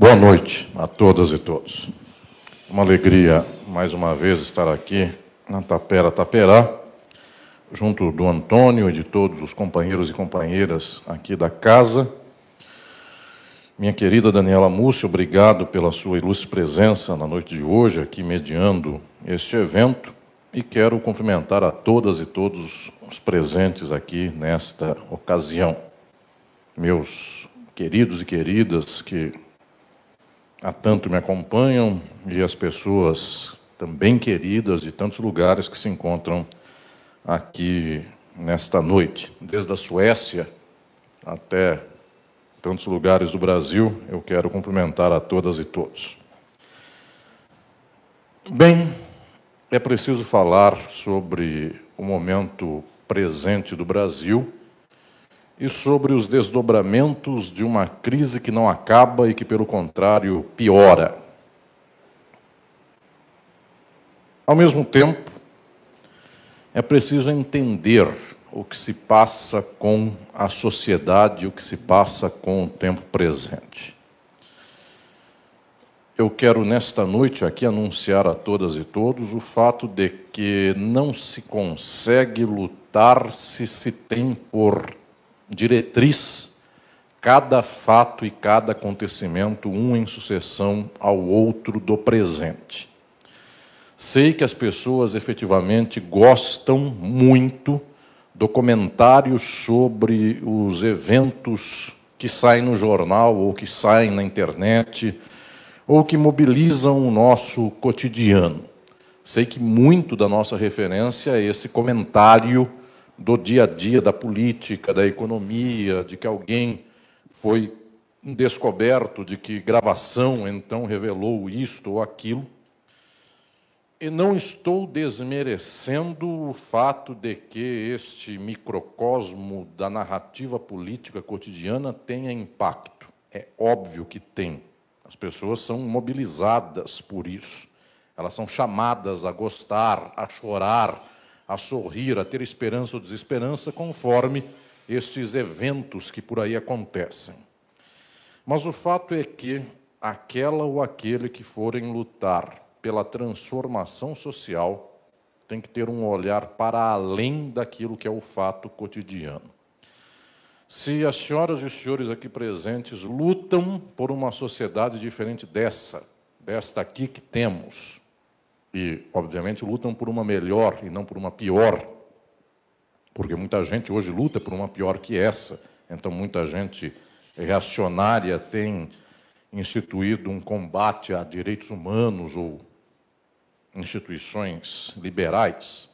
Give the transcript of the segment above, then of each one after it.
Boa noite a todas e todos. Uma alegria mais uma vez estar aqui na Tapera Taperá, junto do Antônio e de todos os companheiros e companheiras aqui da casa. Minha querida Daniela Múcio, obrigado pela sua ilustre presença na noite de hoje, aqui mediando este evento, e quero cumprimentar a todas e todos os presentes aqui nesta ocasião. Meus queridos e queridas que há tanto me acompanham e as pessoas também queridas de tantos lugares que se encontram aqui nesta noite. Desde a Suécia até tantos lugares do Brasil, eu quero cumprimentar a todas e todos. Bem, é preciso falar sobre o momento presente do Brasil e sobre os desdobramentos de uma crise que não acaba e que, pelo contrário, piora. Ao mesmo tempo, é preciso entender o que se passa com a sociedade, o que se passa com o tempo presente. Eu quero, nesta noite, aqui anunciar a todas e todos o fato de que não se consegue lutar se se tem por diretriz cada fato e cada acontecimento, um em sucessão ao outro do presente. Sei que as pessoas efetivamente gostam muito do comentário sobre os eventos que saem no jornal ou que saem na internet ou que mobilizam o nosso cotidiano. Sei que muito da nossa referência é esse comentário do dia a dia da política, da economia, de que alguém foi descoberto, de que gravação então revelou isto ou aquilo. E não estou desmerecendo o fato de que este microcosmo da narrativa política cotidiana tenha impacto. É óbvio que tem. As pessoas são mobilizadas por isso. Elas são chamadas a gostar, a chorar, a sorrir, a ter esperança ou desesperança, conforme estes eventos que por aí acontecem. Mas o fato é que aquela ou aquele que forem lutar pela transformação social tem que ter um olhar para além daquilo que é o fato cotidiano. Se as senhoras e os senhores aqui presentes lutam por uma sociedade diferente dessa, desta aqui que temos, e, obviamente, lutam por uma melhor e não por uma pior, porque muita gente hoje luta por uma pior que essa. Então, muita gente reacionária tem instituído um combate a direitos humanos ou instituições liberais.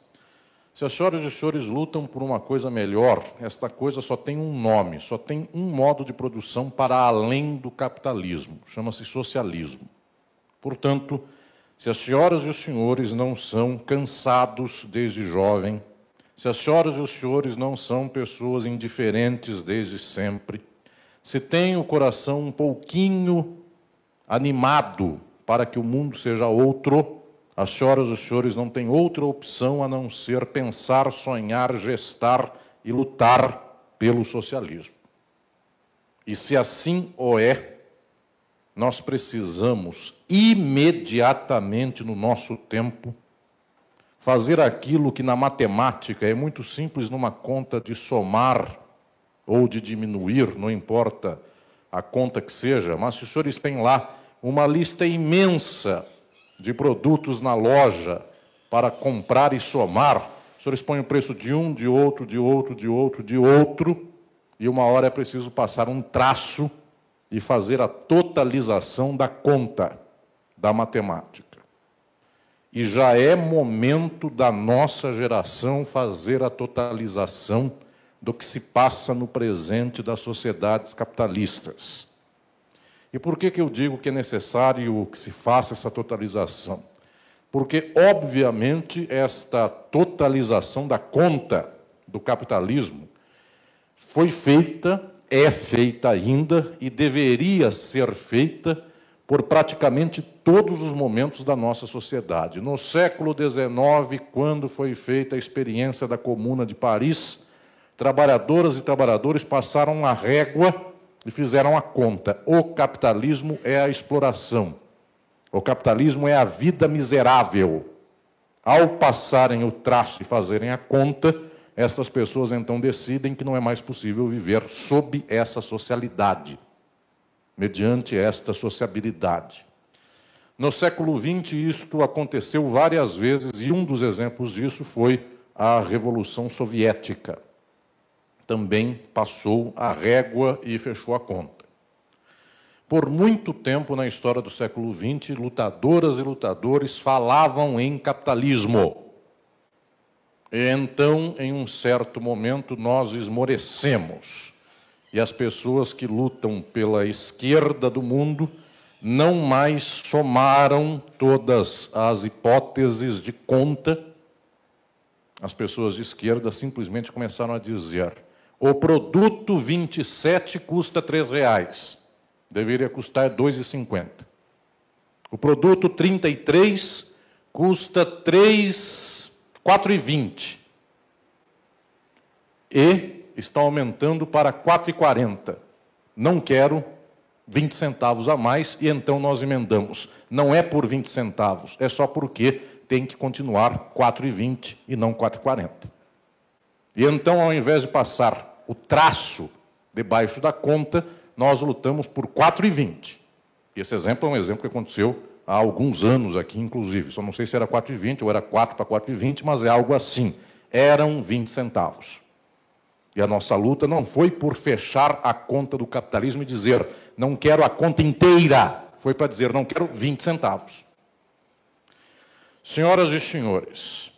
Se as senhoras e os senhores lutam por uma coisa melhor, esta coisa só tem um nome, só tem um modo de produção para além do capitalismo, chama-se socialismo. Portanto, se as senhoras e os senhores não são cansados desde jovem, se as senhoras e os senhores não são pessoas indiferentes desde sempre, se têm o coração um pouquinho animado para que o mundo seja outro, as senhoras e os senhores não têm outra opção a não ser pensar, sonhar, gestar e lutar pelo socialismo. E se assim o é, nós precisamos imediatamente no nosso tempo fazer aquilo que na matemática é muito simples numa conta de somar ou de diminuir, não importa a conta que seja, mas se os senhores têm lá uma lista imensa de produtos na loja para comprar e somar, os senhores põem o preço de um, de outro, de outro, de outro, de outro, e uma hora é preciso passar um traço e fazer a totalização da conta da matemática. E já é momento da nossa geração fazer a totalização do que se passa no presente das sociedades capitalistas. E por que, que eu digo que é necessário que se faça essa totalização? Porque, obviamente, esta totalização da conta do capitalismo foi feita é feita ainda e deveria ser feita por praticamente todos os momentos da nossa sociedade. No século XIX, quando foi feita a experiência da Comuna de Paris, trabalhadoras e trabalhadores passaram a régua e fizeram a conta. O capitalismo é a exploração. O capitalismo é a vida miserável. Ao passarem o traço e fazerem a conta, estas pessoas então decidem que não é mais possível viver sob essa socialidade, mediante esta sociabilidade. No século XX, isto aconteceu várias vezes, e um dos exemplos disso foi a Revolução Soviética. Também passou a régua e fechou a conta. Por muito tempo na história do século XX, lutadoras e lutadores falavam em capitalismo. E então, em um certo momento, nós esmorecemos. E as pessoas que lutam pela esquerda do mundo não mais somaram todas as hipóteses de conta. As pessoas de esquerda simplesmente começaram a dizer: o produto 27 custa R$ reais deveria custar 2,50. O produto 33 custa 4,20. E está aumentando para 4,40. Não quero 20 centavos a mais e então nós emendamos. Não é por 20 centavos, é só porque tem que continuar 4,20 e não 4,40. E então, ao invés de passar o traço debaixo da conta, nós lutamos por 4,20. Esse exemplo é um exemplo que aconteceu há alguns anos aqui, inclusive. Só não sei se era 4,20 ou era 4 para 4,20, mas é algo assim. Eram 20 centavos. E a nossa luta não foi por fechar a conta do capitalismo e dizer, não quero a conta inteira. Foi para dizer, não quero 20 centavos. Senhoras e senhores,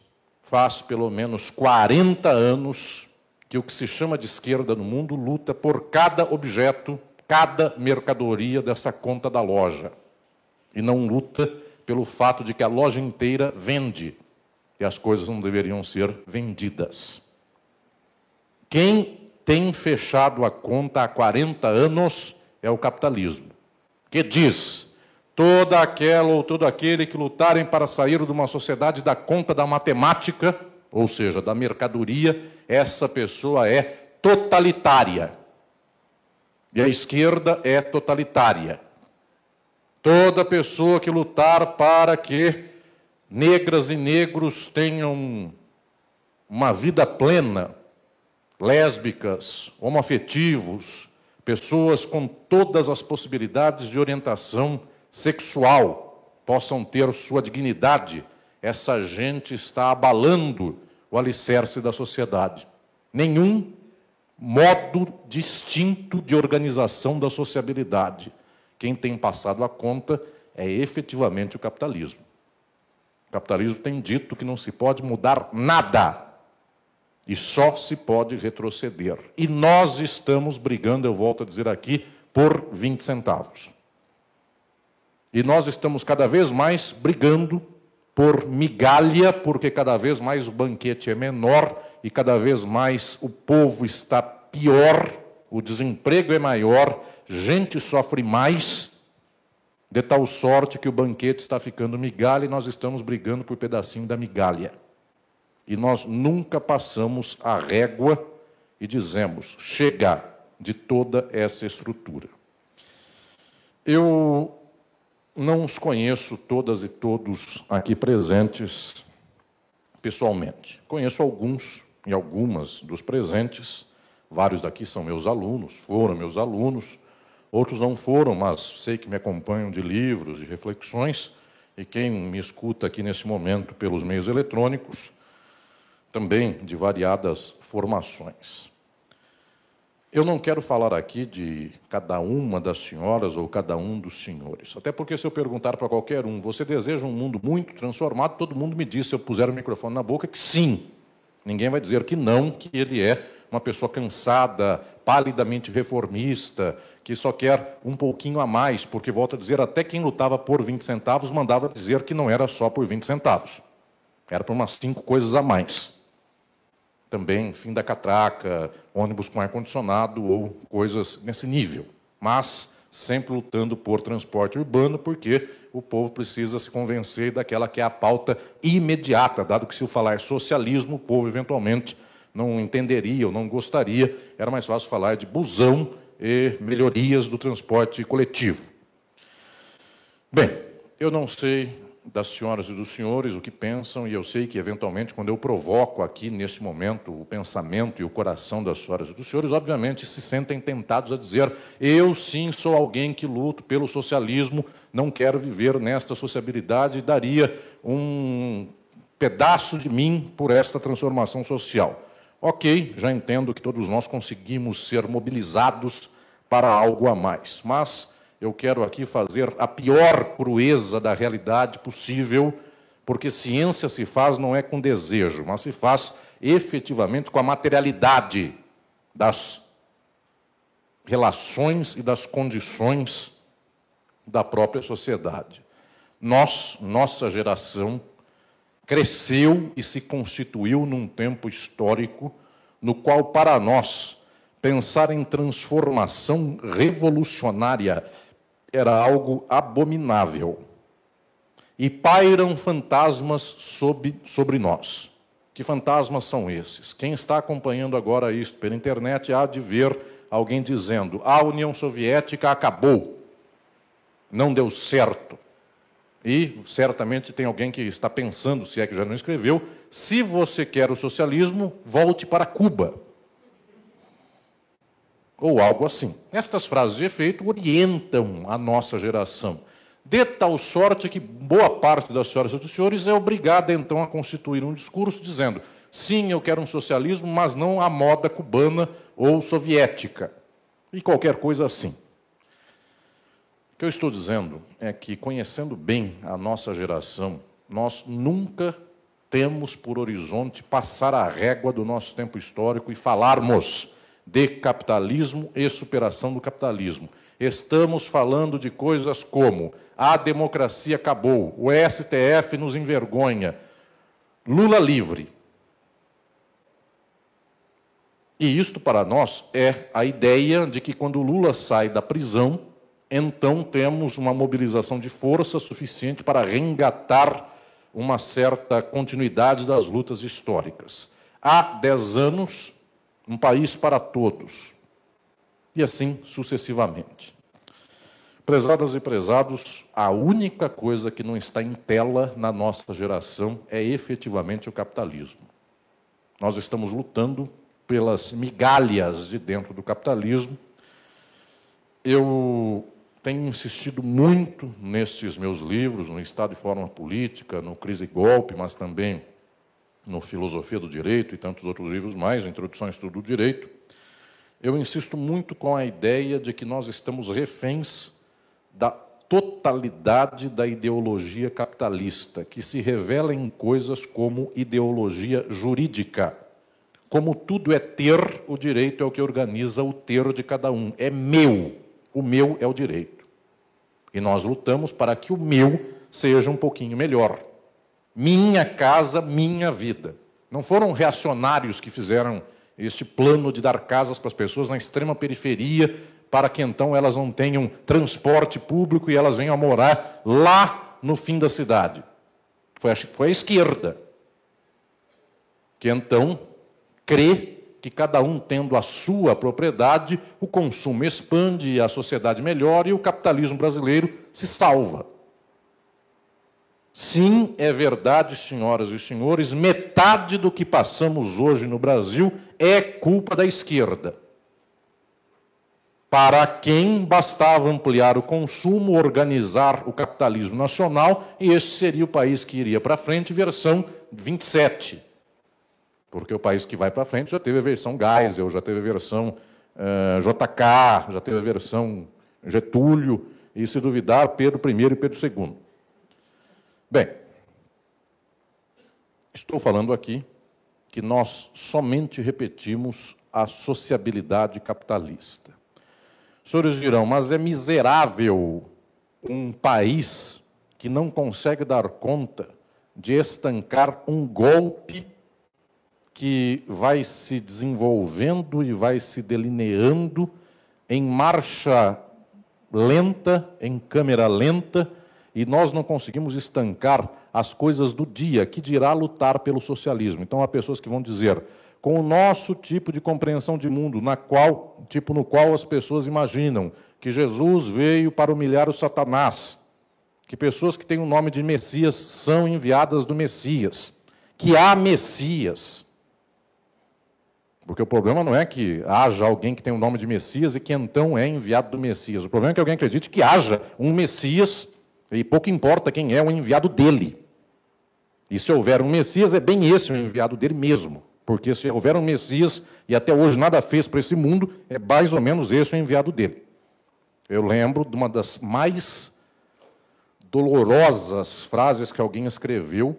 faz pelo menos 40 anos que o que se chama de esquerda no mundo luta por cada objeto cada mercadoria dessa conta da loja. E não luta pelo fato de que a loja inteira vende e as coisas não deveriam ser vendidas. Quem tem fechado a conta há 40 anos é o capitalismo, que diz: toda aquela ou todo aquele que lutarem para sair de uma sociedade da conta da matemática, ou seja, da mercadoria, essa pessoa é totalitária. E a esquerda é totalitária. Toda pessoa que lutar para que negras e negros tenham uma vida plena, lésbicas, homoafetivos, pessoas com todas as possibilidades de orientação sexual possam ter sua dignidade, essa gente está abalando o alicerce da sociedade. Nenhum modo distinto de organização da sociabilidade. Quem tem passado a conta é efetivamente o capitalismo. O capitalismo tem dito que não se pode mudar nada e só se pode retroceder. E nós estamos brigando, eu volto a dizer aqui, por 20 centavos. E nós estamos cada vez mais brigando por migalha, porque cada vez mais o banquete é menor e cada vez mais o povo está pior, o desemprego é maior, gente sofre mais, de tal sorte que o banquete está ficando migalha e nós estamos brigando por pedacinho da migalha. E nós nunca passamos a régua e dizemos: chega de toda essa estrutura. Eu não os conheço todas e todos aqui presentes pessoalmente. Conheço alguns e algumas dos presentes. Vários daqui são meus alunos, foram meus alunos. Outros não foram, mas sei que me acompanham de livros, de reflexões. E quem me escuta aqui nesse momento pelos meios eletrônicos, também de variadas formações. Eu não quero falar aqui de cada uma das senhoras ou cada um dos senhores. Até porque, se eu perguntar para qualquer um, você deseja um mundo muito transformado? Todo mundo me diz, se eu puser o microfone na boca, que sim. Ninguém vai dizer que não, que ele é uma pessoa cansada, palidamente reformista, que só quer um pouquinho a mais, porque, volto a dizer, até quem lutava por 20 centavos mandava dizer que não era só por 20 centavos. Era por umas cinco coisas a mais. Também fim da catraca, ônibus com ar-condicionado ou coisas nesse nível. Mas sempre lutando por transporte urbano, porque o povo precisa se convencer daquela que é a pauta imediata, dado que se eu falar socialismo, o povo eventualmente não entenderia ou não gostaria, era mais fácil falar de busão e melhorias do transporte coletivo. Bem, eu não sei das senhoras e dos senhores o que pensam, e eu sei que, eventualmente, quando eu provoco aqui, nesse momento, o pensamento e o coração das senhoras e dos senhores, obviamente se sentem tentados a dizer: eu sim sou alguém que luto pelo socialismo, não quero viver nesta sociabilidade e daria um pedaço de mim por esta transformação social. Ok, já entendo que todos nós conseguimos ser mobilizados para algo a mais, mas eu quero aqui fazer a pior crueza da realidade possível, porque ciência se faz não é com desejo, mas se faz efetivamente com a materialidade das relações e das condições da própria sociedade. Nós, nossa geração, cresceu e se constituiu num tempo histórico no qual, para nós, pensar em transformação revolucionária era algo abominável. E pairam fantasmas sobre, sobre nós. Que fantasmas são esses? Quem está acompanhando agora isso pela internet há de ver alguém dizendo: a União Soviética acabou, não deu certo. E certamente tem alguém que está pensando, se é que já não escreveu, se você quer o socialismo, volte para Cuba. Ou algo assim. Estas frases de efeito orientam a nossa geração. De tal sorte que boa parte das senhoras e dos senhores é obrigada então a constituir um discurso dizendo: sim, eu quero um socialismo, mas não a moda cubana ou soviética. E qualquer coisa assim. O que eu estou dizendo é que, conhecendo bem a nossa geração, nós nunca temos por horizonte passar a régua do nosso tempo histórico e falarmos de capitalismo e superação do capitalismo. Estamos falando de coisas como a democracia acabou, o STF nos envergonha, Lula livre. E isto para nós é a ideia de que quando Lula sai da prisão, então temos uma mobilização de força suficiente para reengatar uma certa continuidade das lutas históricas. Há dez anos, um país para todos, e assim sucessivamente. Prezadas e prezados, a única coisa que não está em tela na nossa geração é efetivamente o capitalismo. Nós estamos lutando pelas migalhas de dentro do capitalismo. Eu tenho insistido muito nestes meus livros, no Estado e Forma Política, no Crise e Golpe, mas também no Filosofia do Direito e tantos outros livros mais, Introdução ao Estudo do Direito. Eu insisto muito com a ideia de que nós estamos reféns da totalidade da ideologia capitalista, que se revela em coisas como ideologia jurídica. Como tudo é ter, o direito é o que organiza o ter de cada um. É meu. O meu é o direito. E nós lutamos para que o meu seja um pouquinho melhor. Minha casa, minha vida. Não foram reacionários que fizeram este plano de dar casas para as pessoas na extrema periferia, para que então elas não tenham transporte público e elas venham a morar lá no fim da cidade. Foi a, foi a esquerda que então crê que cada um tendo a sua propriedade, o consumo expande, a sociedade melhora e o capitalismo brasileiro se salva. Sim, é verdade, senhoras e senhores, metade do que passamos hoje no Brasil é culpa da esquerda. Para quem bastava ampliar o consumo, organizar o capitalismo nacional, e este seria o país que iria para frente, versão 27. Porque o país que vai para frente já teve a versão Geisel, já teve a versão uh, eh, JK, já teve a versão Getúlio, e se duvidar, Pedro I e Pedro II. Bem, estou falando aqui que nós somente repetimos a sociabilidade capitalista. Os senhores dirão, mas é miserável um país que não consegue dar conta de estancar um golpe que vai se desenvolvendo e vai se delineando em marcha lenta, em câmera lenta, e nós não conseguimos estancar as coisas do dia, que dirá lutar pelo socialismo. Então há pessoas que vão dizer: com o nosso tipo de compreensão de mundo, na qual, tipo no qual as pessoas imaginam que Jesus veio para humilhar o Satanás, que pessoas que têm o nome de Messias são enviadas do Messias, que há Messias. Porque o problema não é que haja alguém que tem o nome de Messias e que então é enviado do Messias. O problema é que alguém acredite que haja um Messias e pouco importa quem é o enviado dele. E se houver um Messias, é bem esse o enviado dele mesmo. Porque se houver um Messias e até hoje nada fez para esse mundo, é mais ou menos esse o enviado dele. Eu lembro de uma das mais dolorosas frases que alguém escreveu.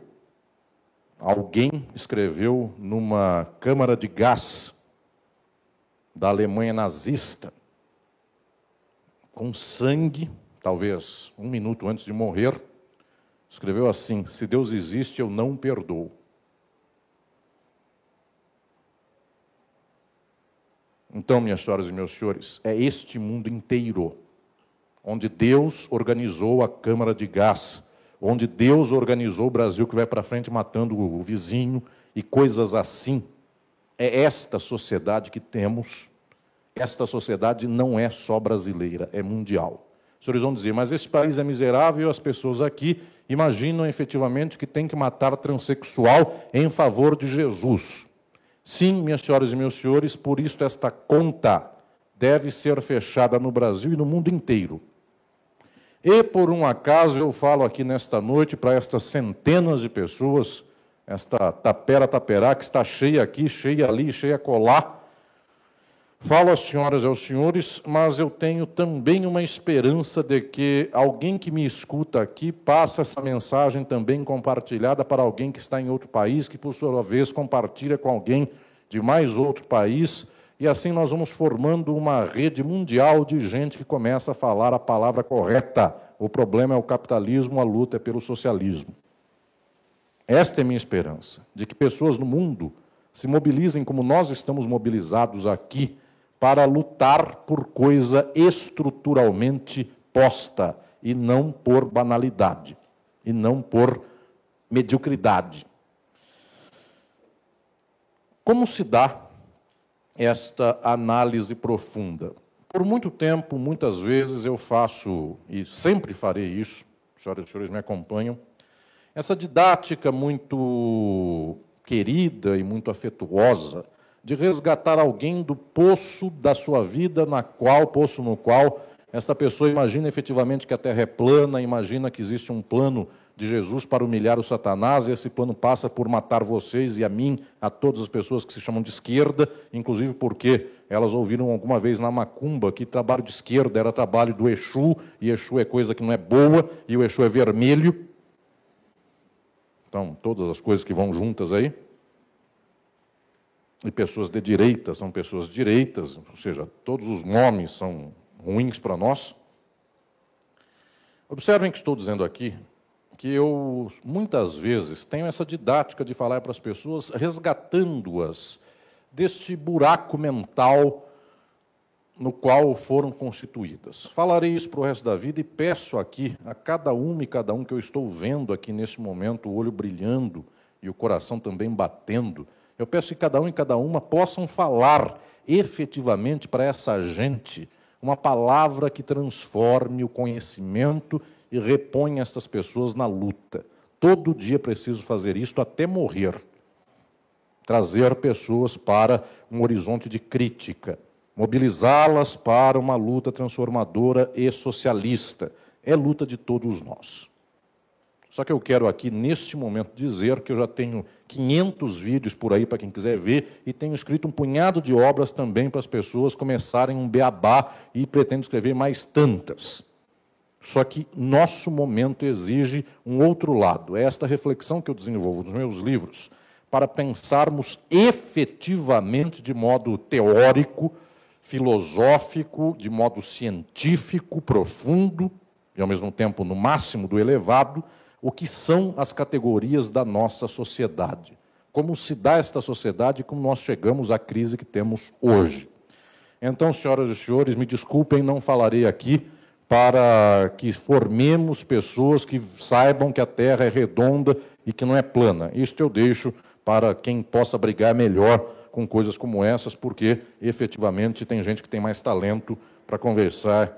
Alguém escreveu numa câmara de gás da Alemanha nazista, com sangue, talvez um minuto antes de morrer, escreveu assim: Se Deus existe, eu não perdoo. Então, minhas senhoras e meus senhores, é este mundo inteiro onde Deus organizou a câmara de gás, onde Deus organizou o Brasil que vai para frente matando o vizinho e coisas assim. É esta sociedade que temos. Esta sociedade não é só brasileira, é mundial. Os senhores vão dizer, mas esse país é miserável as pessoas aqui imaginam efetivamente que tem que matar transexual em favor de Jesus. Sim, minhas senhoras e meus senhores, por isso esta conta deve ser fechada no Brasil e no mundo inteiro. E por um acaso eu falo aqui nesta noite para estas centenas de pessoas, esta tapera taperá que está cheia aqui, cheia ali, cheia colar, Falo às senhoras e aos senhores, mas eu tenho também uma esperança de que alguém que me escuta aqui passe essa mensagem também compartilhada para alguém que está em outro país, que por sua vez compartilha com alguém de mais outro país, e assim nós vamos formando uma rede mundial de gente que começa a falar a palavra correta. O problema é o capitalismo, a luta é pelo socialismo. Esta é minha esperança, de que pessoas no mundo se mobilizem como nós estamos mobilizados aqui para lutar por coisa estruturalmente posta e não por banalidade, e não por mediocridade. Como se dá esta análise profunda? Por muito tempo, muitas vezes eu faço, e sempre farei isso, senhoras e senhores me acompanham, essa didática muito querida e muito afetuosa de resgatar alguém do poço da sua vida, na qual, poço no qual esta pessoa imagina efetivamente que a terra é plana, imagina que existe um plano de Jesus para humilhar o Satanás, e esse plano passa por matar vocês e a mim, a todas as pessoas que se chamam de esquerda, inclusive porque elas ouviram alguma vez na macumba que trabalho de esquerda era trabalho do Exu, e Exu é coisa que não é boa, e o Exu é vermelho. Então, todas as coisas que vão juntas aí e pessoas de direita são pessoas direitas, ou seja, todos os nomes são ruins para nós. Observem que estou dizendo aqui que eu muitas vezes tenho essa didática de falar para as pessoas, resgatando-as deste buraco mental no qual foram constituídas. Falarei isso para o resto da vida e peço aqui a cada uma e cada um que eu estou vendo aqui nesse momento, o olho brilhando e o coração também batendo eu peço que cada um e cada uma possam falar efetivamente para essa gente uma palavra que transforme o conhecimento e reponha estas pessoas na luta. Todo dia preciso fazer isto até morrer. Trazer pessoas para um horizonte de crítica, mobilizá-las para uma luta transformadora e socialista. É luta de todos nós. Só que eu quero aqui, neste momento, dizer que eu já tenho 500 vídeos por aí para quem quiser ver e tenho escrito um punhado de obras também para as pessoas começarem um beabá e pretendo escrever mais tantas. Só que nosso momento exige um outro lado. É esta reflexão que eu desenvolvo nos meus livros para pensarmos efetivamente de modo teórico, filosófico, de modo científico, profundo e ao mesmo tempo no máximo do elevado o que são as categorias da nossa sociedade. Como se dá esta sociedade e como nós chegamos à crise que temos hoje. Então, senhoras e senhores, me desculpem, não falarei aqui para que formemos pessoas que saibam que a Terra é redonda e que não é plana. Isto eu deixo para quem possa brigar melhor com coisas como essas, porque efetivamente tem gente que tem mais talento para conversar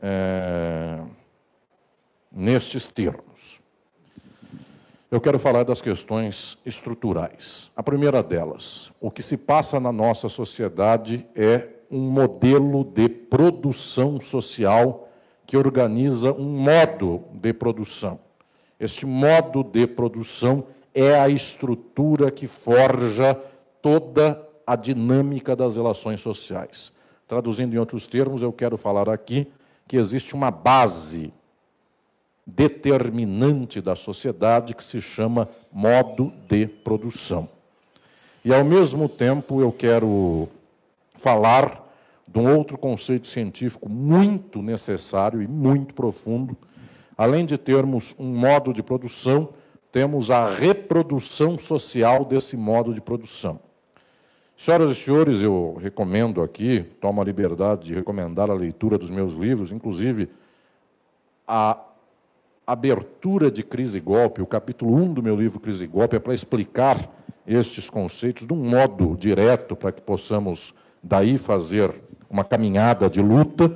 é, nestes termos. Eu quero falar das questões estruturais. A primeira delas, o que se passa na nossa sociedade é um modelo de produção social que organiza um modo de produção. Este modo de produção é a estrutura que forja toda a dinâmica das relações sociais. Traduzindo em outros termos, eu quero falar aqui que existe uma base determinante da sociedade que se chama modo de produção. E, ao mesmo tempo, eu quero falar de um outro conceito científico muito necessário e muito profundo. Além de termos um modo de produção, temos a reprodução social desse modo de produção. Senhoras e senhores, eu recomendo aqui, tomo a liberdade de recomendar a leitura dos meus livros, inclusive a abertura de Crise e Golpe, o capítulo 1 do meu livro Crise e Golpe, é para explicar estes conceitos de um modo direto, para que possamos daí fazer uma caminhada de luta.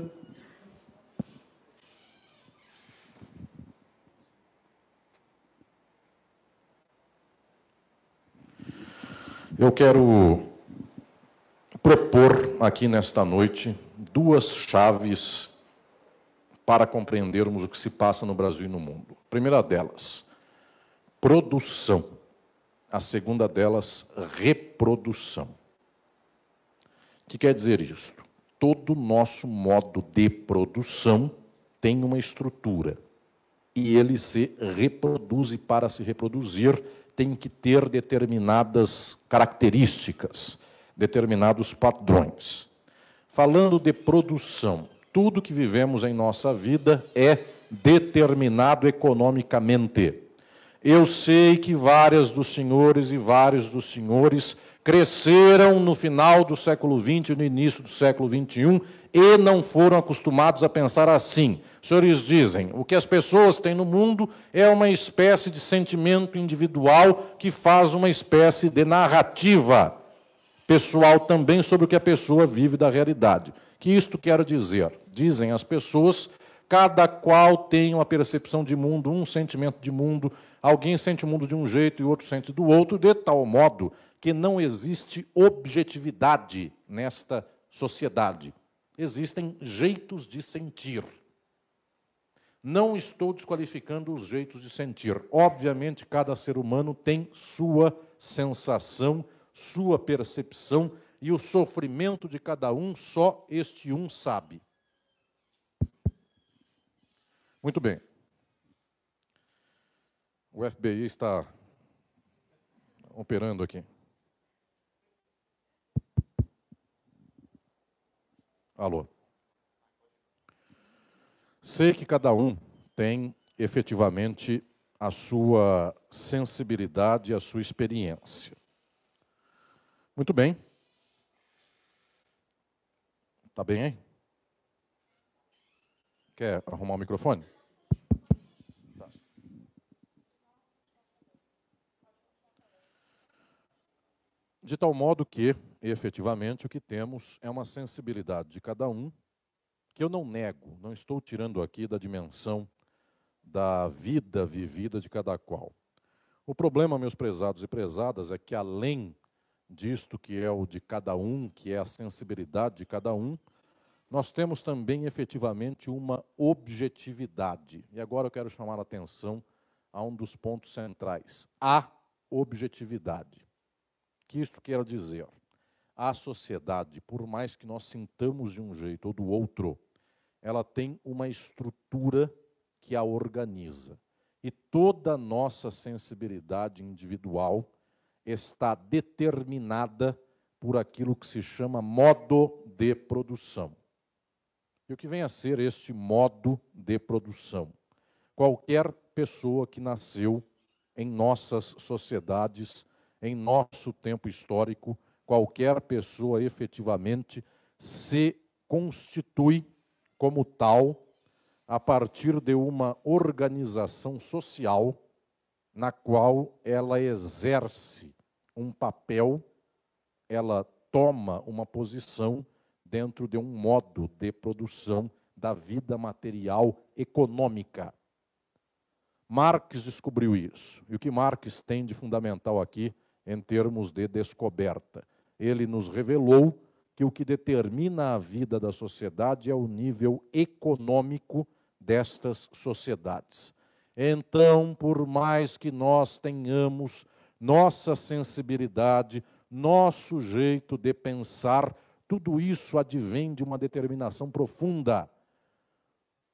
Eu quero propor aqui nesta noite duas chaves para compreendermos o que se passa no Brasil e no mundo. A primeira delas, produção. A segunda delas, reprodução. O que quer dizer isto? Todo nosso modo de produção tem uma estrutura e ele se reproduz e para se reproduzir tem que ter determinadas características, determinados padrões. Falando de produção, tudo que vivemos em nossa vida é determinado economicamente. Eu sei que várias dos senhores e vários dos senhores cresceram no final do século XX e no início do século XXI e não foram acostumados a pensar assim. Os senhores dizem, o que as pessoas têm no mundo é uma espécie de sentimento individual que faz uma espécie de narrativa pessoal também sobre o que a pessoa vive da realidade que isto quer dizer? Dizem as pessoas, cada qual tem uma percepção de mundo, um sentimento de mundo, alguém sente o mundo de um jeito e outro sente do outro, de tal modo que não existe objetividade nesta sociedade. Existem jeitos de sentir. Não estou desqualificando os jeitos de sentir. Obviamente, cada ser humano tem sua sensação, sua percepção e o sofrimento de cada um, só este um sabe. Muito bem. O FBI está operando aqui. Alô. Sei que cada um tem efetivamente a sua sensibilidade e a sua experiência. Muito bem. Tá bem, hein? Quer arrumar o microfone? De tal modo que, efetivamente, o que temos é uma sensibilidade de cada um, que eu não nego, não estou tirando aqui da dimensão da vida vivida de cada qual. O problema, meus prezados e prezadas, é que além disto que é o de cada um, que é a sensibilidade de cada um, nós temos também efetivamente uma objetividade. E agora eu quero chamar a atenção a um dos pontos centrais: a objetividade. Que isto quer dizer? A sociedade, por mais que nós sintamos de um jeito ou do outro, ela tem uma estrutura que a organiza. E toda a nossa sensibilidade individual está determinada por aquilo que se chama modo de produção. E o que vem a ser este modo de produção? Qualquer pessoa que nasceu em nossas sociedades, em nosso tempo histórico, qualquer pessoa efetivamente se constitui como tal a partir de uma organização social na qual ela exerce um papel ela toma uma posição dentro de um modo de produção da vida material econômica. Marx descobriu isso. E o que Marx tem de fundamental aqui em termos de descoberta? Ele nos revelou que o que determina a vida da sociedade é o nível econômico destas sociedades. Então, por mais que nós tenhamos nossa sensibilidade, nosso jeito de pensar, tudo isso advém de uma determinação profunda.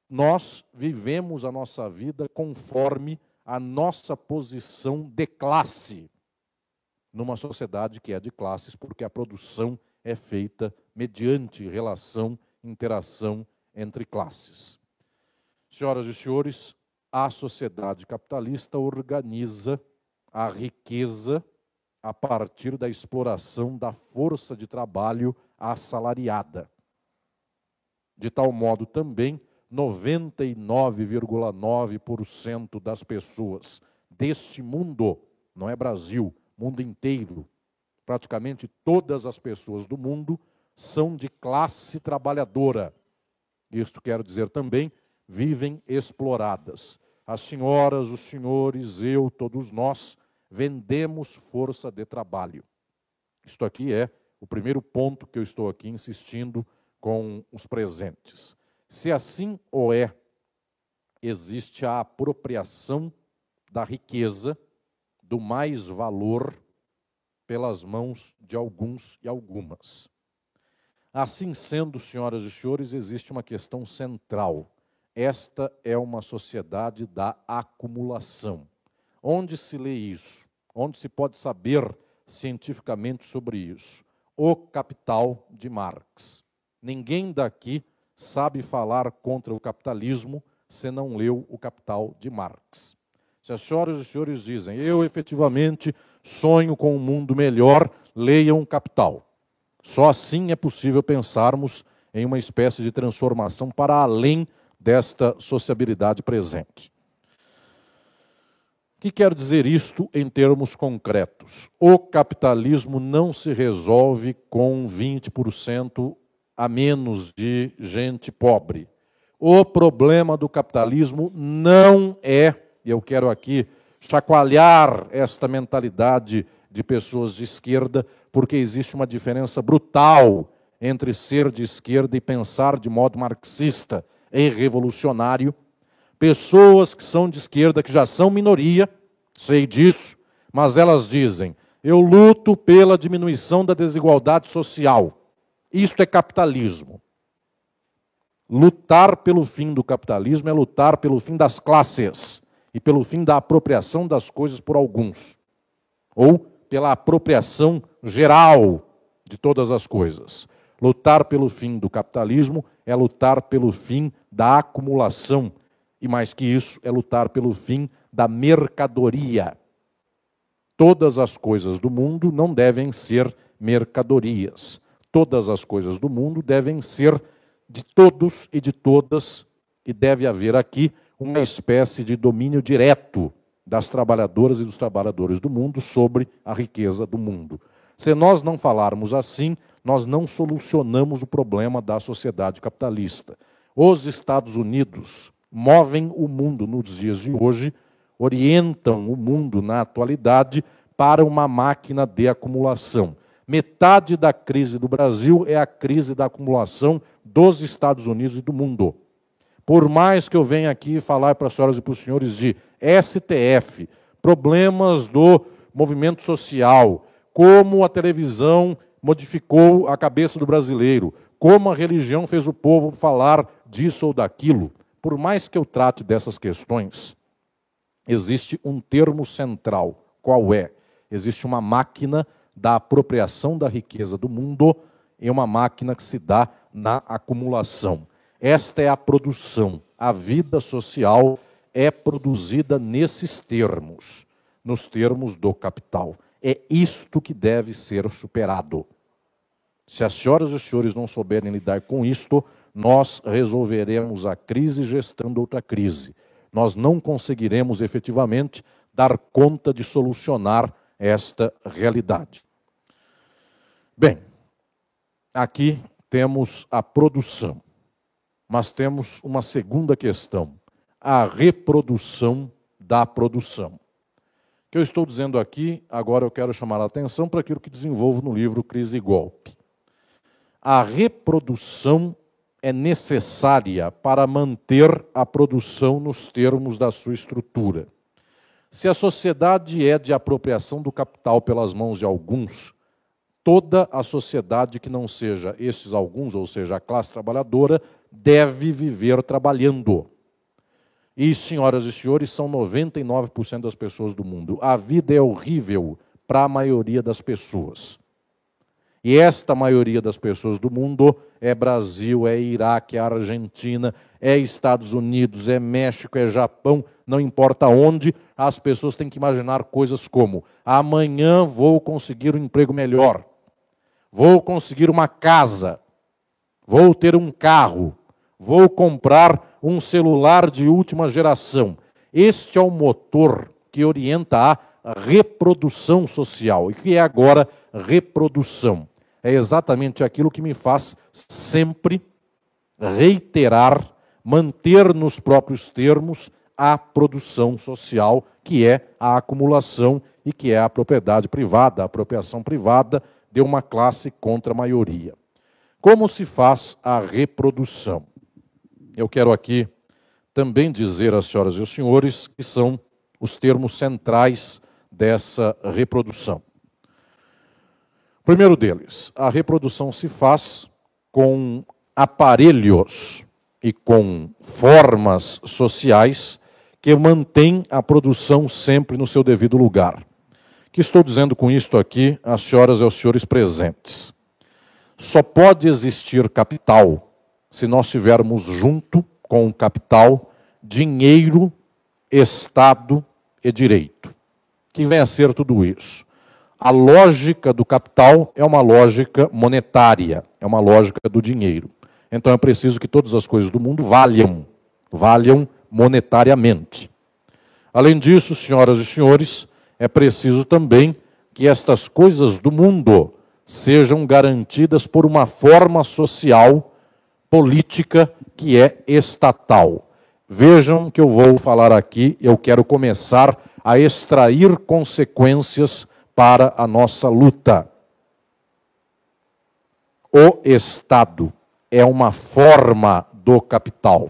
Nós vivemos a nossa vida conforme a nossa posição de classe, numa sociedade que é de classes, porque a produção é feita mediante relação, interação entre classes. Senhoras e senhores, a sociedade capitalista organiza a riqueza a partir da exploração da força de trabalho assalariada. De tal modo também, 99,9% das pessoas deste mundo, não é Brasil, mundo inteiro, praticamente todas as pessoas do mundo são de classe trabalhadora. Isto quero dizer também, vivem exploradas. As senhoras, os senhores, eu, todos nós, vendemos força de trabalho. Isto aqui é o primeiro ponto que eu estou aqui insistindo com os presentes. Se assim o é, existe a apropriação da riqueza, do mais valor pelas mãos de alguns e algumas. Assim sendo, senhoras e senhores, existe uma questão central. Esta é uma sociedade da acumulação. Onde se lê isso? Onde se pode saber cientificamente sobre isso? O Capital de Marx. Ninguém daqui sabe falar contra o capitalismo se não leu o Capital de Marx. Se as senhoras e os senhores dizem, eu efetivamente sonho com um mundo melhor, leiam Capital. Só assim é possível pensarmos em uma espécie de transformação para além desta sociabilidade presente. O que quer dizer isto em termos concretos? O capitalismo não se resolve com 20% a menos de gente pobre. O problema do capitalismo não é e eu quero aqui chacoalhar esta mentalidade de pessoas de esquerda, porque existe uma diferença brutal entre ser de esquerda e pensar de modo marxista e revolucionário. Pessoas que são de esquerda, que já são minoria, sei disso, mas elas dizem: eu luto pela diminuição da desigualdade social. Isto é capitalismo. Lutar pelo fim do capitalismo é lutar pelo fim das classes e pelo fim da apropriação das coisas por alguns, ou pela apropriação geral de todas as coisas. Lutar pelo fim do capitalismo é lutar pelo fim da acumulação, e mais que isso, é lutar pelo fim da mercadoria. Todas as coisas do mundo não devem ser mercadorias. Todas as coisas do mundo devem ser de todos e de todas, e deve haver aqui uma espécie de domínio direto das trabalhadoras e dos trabalhadores do mundo sobre a riqueza do mundo. Se nós não falarmos assim, nós não solucionamos o problema da sociedade capitalista. Os Estados Unidos movem o mundo nos dias de hoje, orientam o mundo na atualidade para uma máquina de acumulação. Metade da crise do Brasil é a crise da acumulação dos Estados Unidos e do mundo. Por mais que eu venha aqui falar para as senhoras e para os senhores de STF, problemas do movimento social, como a televisão modificou a cabeça do brasileiro, como a religião fez o povo falar disso ou daquilo, por mais que eu trate dessas questões, existe um termo central. Qual é? Existe uma máquina da apropriação da riqueza do mundo e uma máquina que se dá na acumulação. Esta é a produção. A vida social é produzida nesses termos, nos termos do capital. É isto que deve ser superado. Se as senhoras e os senhores não souberem lidar com isto, nós resolveremos a crise gestando outra crise. Nós não conseguiremos efetivamente dar conta de solucionar esta realidade. Bem, aqui temos a produção, mas temos uma segunda questão: a reprodução da produção. O que eu estou dizendo aqui, agora eu quero chamar a atenção para aquilo que desenvolvo no livro Crise e Golpe. A reprodução é necessária para manter a produção nos termos da sua estrutura. Se a sociedade é de apropriação do capital pelas mãos de alguns, toda a sociedade que não seja esses alguns, ou seja, a classe trabalhadora, deve viver trabalhando. E, senhoras e senhores, são 99% das pessoas do mundo. A vida é horrível para a maioria das pessoas. E esta maioria das pessoas do mundo é Brasil, é Iraque, é Argentina, é Estados Unidos, é México, é Japão, não importa onde, as pessoas têm que imaginar coisas como: amanhã vou conseguir um emprego melhor, vou conseguir uma casa, vou ter um carro, vou comprar um celular de última geração. Este é o motor que orienta a reprodução social. E que é agora reprodução? É exatamente aquilo que me faz sempre reiterar, manter nos próprios termos a produção social, que é a acumulação e que é a propriedade privada, a apropriação privada de uma classe contra a maioria. Como se faz a reprodução? Eu quero aqui também dizer às senhoras e aos senhores que são os termos centrais dessa reprodução. Primeiro deles, a reprodução se faz com aparelhos e com formas sociais que mantêm a produção sempre no seu devido lugar. O que estou dizendo com isto aqui, às senhoras e aos senhores presentes? Só pode existir capital se nós tivermos junto com o capital dinheiro, Estado e direito. Que vem a ser tudo isso? a lógica do capital é uma lógica monetária, é uma lógica do dinheiro. Então é preciso que todas as coisas do mundo valham, valham monetariamente. Além disso, senhoras e senhores, é preciso também que estas coisas do mundo sejam garantidas por uma forma social, política, que é estatal. Vejam que eu vou falar aqui, eu quero começar a extrair consequências para a nossa luta. O Estado é uma forma do capital.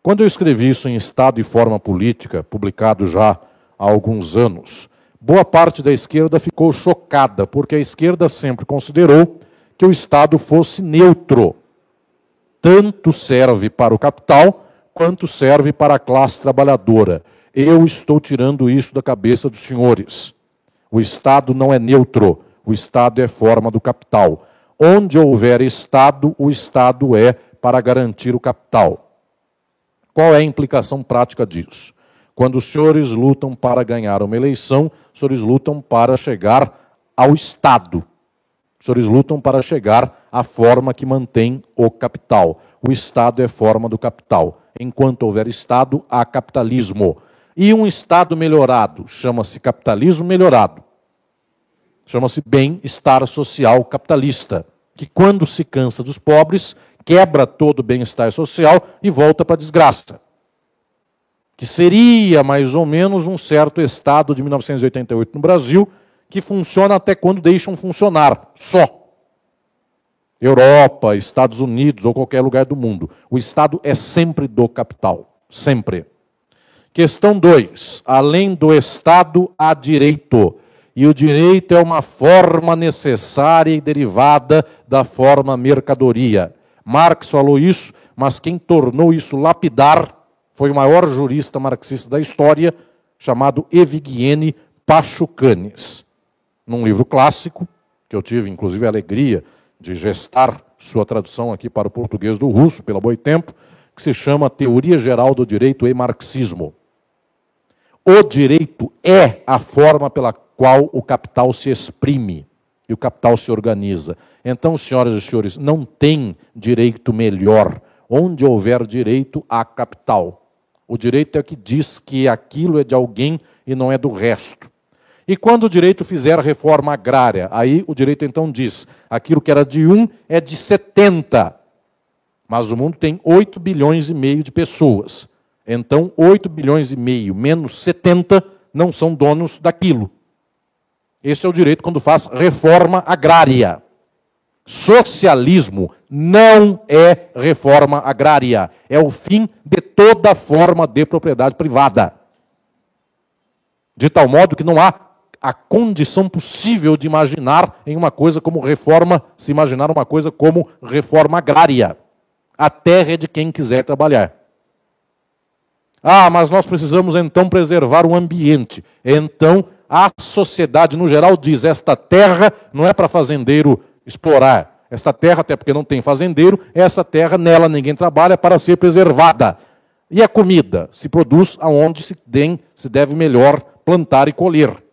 Quando eu escrevi isso em Estado e Forma Política, publicado já há alguns anos, boa parte da esquerda ficou chocada, porque a esquerda sempre considerou que o Estado fosse neutro. Tanto serve para o capital quanto serve para a classe trabalhadora. Eu estou tirando isso da cabeça dos senhores. O Estado não é neutro, o Estado é forma do capital. Onde houver Estado, o Estado é para garantir o capital. Qual é a implicação prática disso? Quando os senhores lutam para ganhar uma eleição, os senhores lutam para chegar ao Estado. Os senhores lutam para chegar à forma que mantém o capital. O Estado é forma do capital. Enquanto houver Estado, há capitalismo. E um Estado melhorado chama-se capitalismo melhorado. Chama-se bem-estar social capitalista, que quando se cansa dos pobres, quebra todo o bem-estar social e volta para a desgraça. Que seria mais ou menos um certo Estado de 1988 no Brasil, que funciona até quando deixam funcionar, só. Europa, Estados Unidos ou qualquer lugar do mundo. O Estado é sempre do capital, sempre. Questão 2. Além do Estado, há direito. E o direito é uma forma necessária e derivada da forma mercadoria. Marx falou isso, mas quem tornou isso lapidar foi o maior jurista marxista da história, chamado Evguene Pachucanes. Num livro clássico, que eu tive inclusive a alegria de gestar sua tradução aqui para o português do russo, pela Boitempo, que se chama Teoria Geral do Direito e Marxismo. O direito é a forma pela qual o capital se exprime e o capital se organiza. Então, senhoras e senhores, não tem direito melhor. Onde houver direito, há capital. O direito é que diz que aquilo é de alguém e não é do resto. E quando o direito fizer a reforma agrária, aí o direito então diz: aquilo que era de 1 é de 70. Mas o mundo tem 8 bilhões e meio de pessoas. Então, 8 bilhões e meio menos 70 não são donos daquilo. Esse é o direito quando faz reforma agrária. Socialismo não é reforma agrária, é o fim de toda forma de propriedade privada. De tal modo que não há a condição possível de imaginar em uma coisa como reforma, se imaginar uma coisa como reforma agrária. A terra é de quem quiser trabalhar. Ah, mas nós precisamos então preservar o ambiente. Então, a sociedade no geral diz: esta terra não é para fazendeiro explorar. Esta terra, até porque não tem fazendeiro, essa terra nela ninguém trabalha para ser preservada. E a comida se produz aonde se, tem, se deve melhor plantar e colher.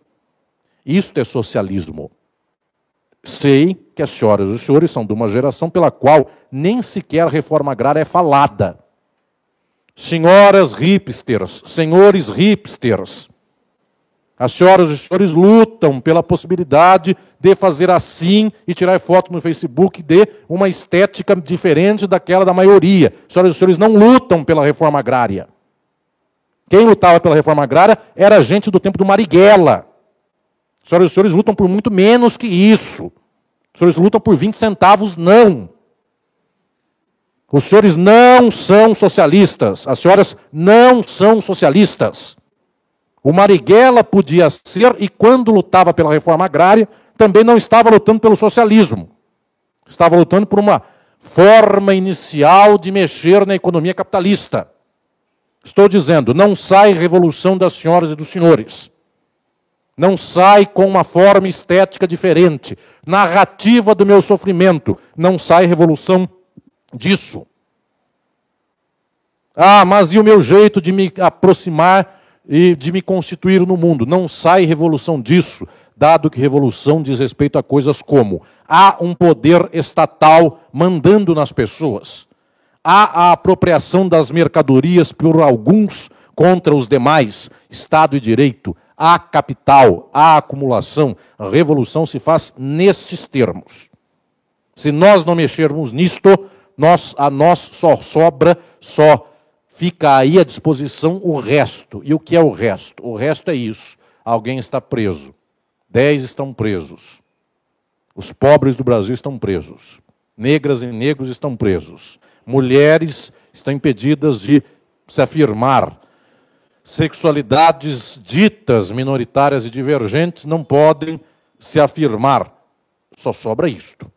Isto é socialismo. Sei que as senhoras e os senhores são de uma geração pela qual nem sequer reforma agrária é falada. Senhoras hipsters, senhores hipsters, as senhoras e os senhores lutam pela possibilidade de fazer assim e tirar foto no Facebook de uma estética diferente daquela da maioria. As senhoras e senhores não lutam pela reforma agrária. Quem lutava pela reforma agrária era gente do tempo do Marighella. As senhoras e senhores lutam por muito menos que isso. Os senhores lutam por 20 centavos, não. Os senhores não são socialistas. As senhoras não são socialistas. O Marighella podia ser, e quando lutava pela reforma agrária, também não estava lutando pelo socialismo. Estava lutando por uma forma inicial de mexer na economia capitalista. Estou dizendo, não sai revolução das senhoras e dos senhores. Não sai com uma forma estética diferente. Narrativa do meu sofrimento. Não sai revolução disso. Ah, mas e o meu jeito de me aproximar e de me constituir no mundo. Não sai revolução disso, dado que revolução diz respeito a coisas como há um poder estatal mandando nas pessoas, há a apropriação das mercadorias por alguns contra os demais, Estado e direito, há capital, há acumulação. A revolução se faz nestes termos. Se nós não mexermos nisto, nós, a nós só sobra, só Fica aí à disposição o resto. E o que é o resto? O resto é isso. Alguém está preso. Dez estão presos. Os pobres do Brasil estão presos. Negras e negros estão presos. Mulheres estão impedidas de se afirmar. Sexualidades ditas minoritárias e divergentes não podem se afirmar. Só sobra isto.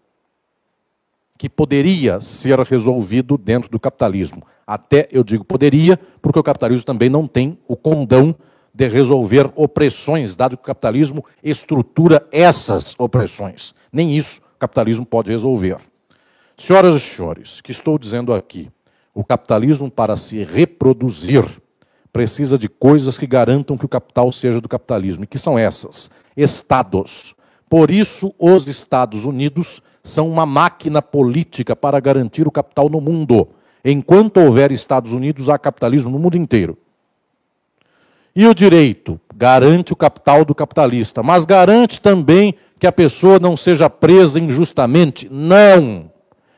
Que poderia ser resolvido dentro do capitalismo até eu digo poderia, porque o capitalismo também não tem o condão de resolver opressões, dado que o capitalismo estrutura essas opressões. Nem isso o capitalismo pode resolver. Senhoras e senhores, que estou dizendo aqui, o capitalismo, para se reproduzir, precisa de coisas que garantam que o capital seja do capitalismo. E que são essas? Estados. Por isso, os Estados Unidos são uma máquina política para garantir o capital no mundo. Enquanto houver Estados Unidos, há capitalismo no mundo inteiro. E o direito garante o capital do capitalista, mas garante também que a pessoa não seja presa injustamente? Não.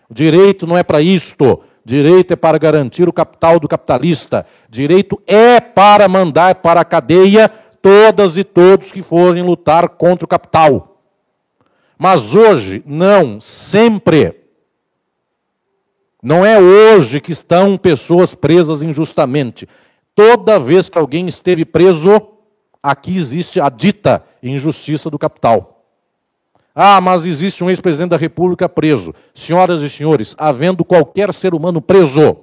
O direito não é para isto. Direito é para garantir o capital do capitalista. Direito é para mandar para a cadeia todas e todos que forem lutar contra o capital. Mas hoje, não, sempre. Não é hoje que estão pessoas presas injustamente. Toda vez que alguém esteve preso, aqui existe a dita injustiça do capital. Ah, mas existe um ex-presidente da República preso. Senhoras e senhores, havendo qualquer ser humano preso,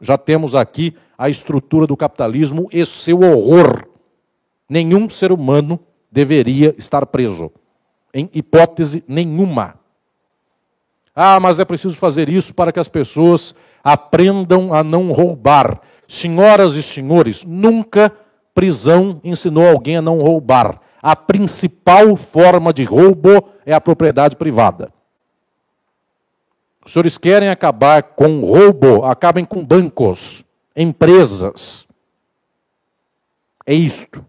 já temos aqui a estrutura do capitalismo e seu horror. Nenhum ser humano deveria estar preso, em hipótese nenhuma. Ah, mas é preciso fazer isso para que as pessoas aprendam a não roubar. Senhoras e senhores, nunca prisão ensinou alguém a não roubar. A principal forma de roubo é a propriedade privada. Os senhores querem acabar com roubo, acabem com bancos, empresas. É isto.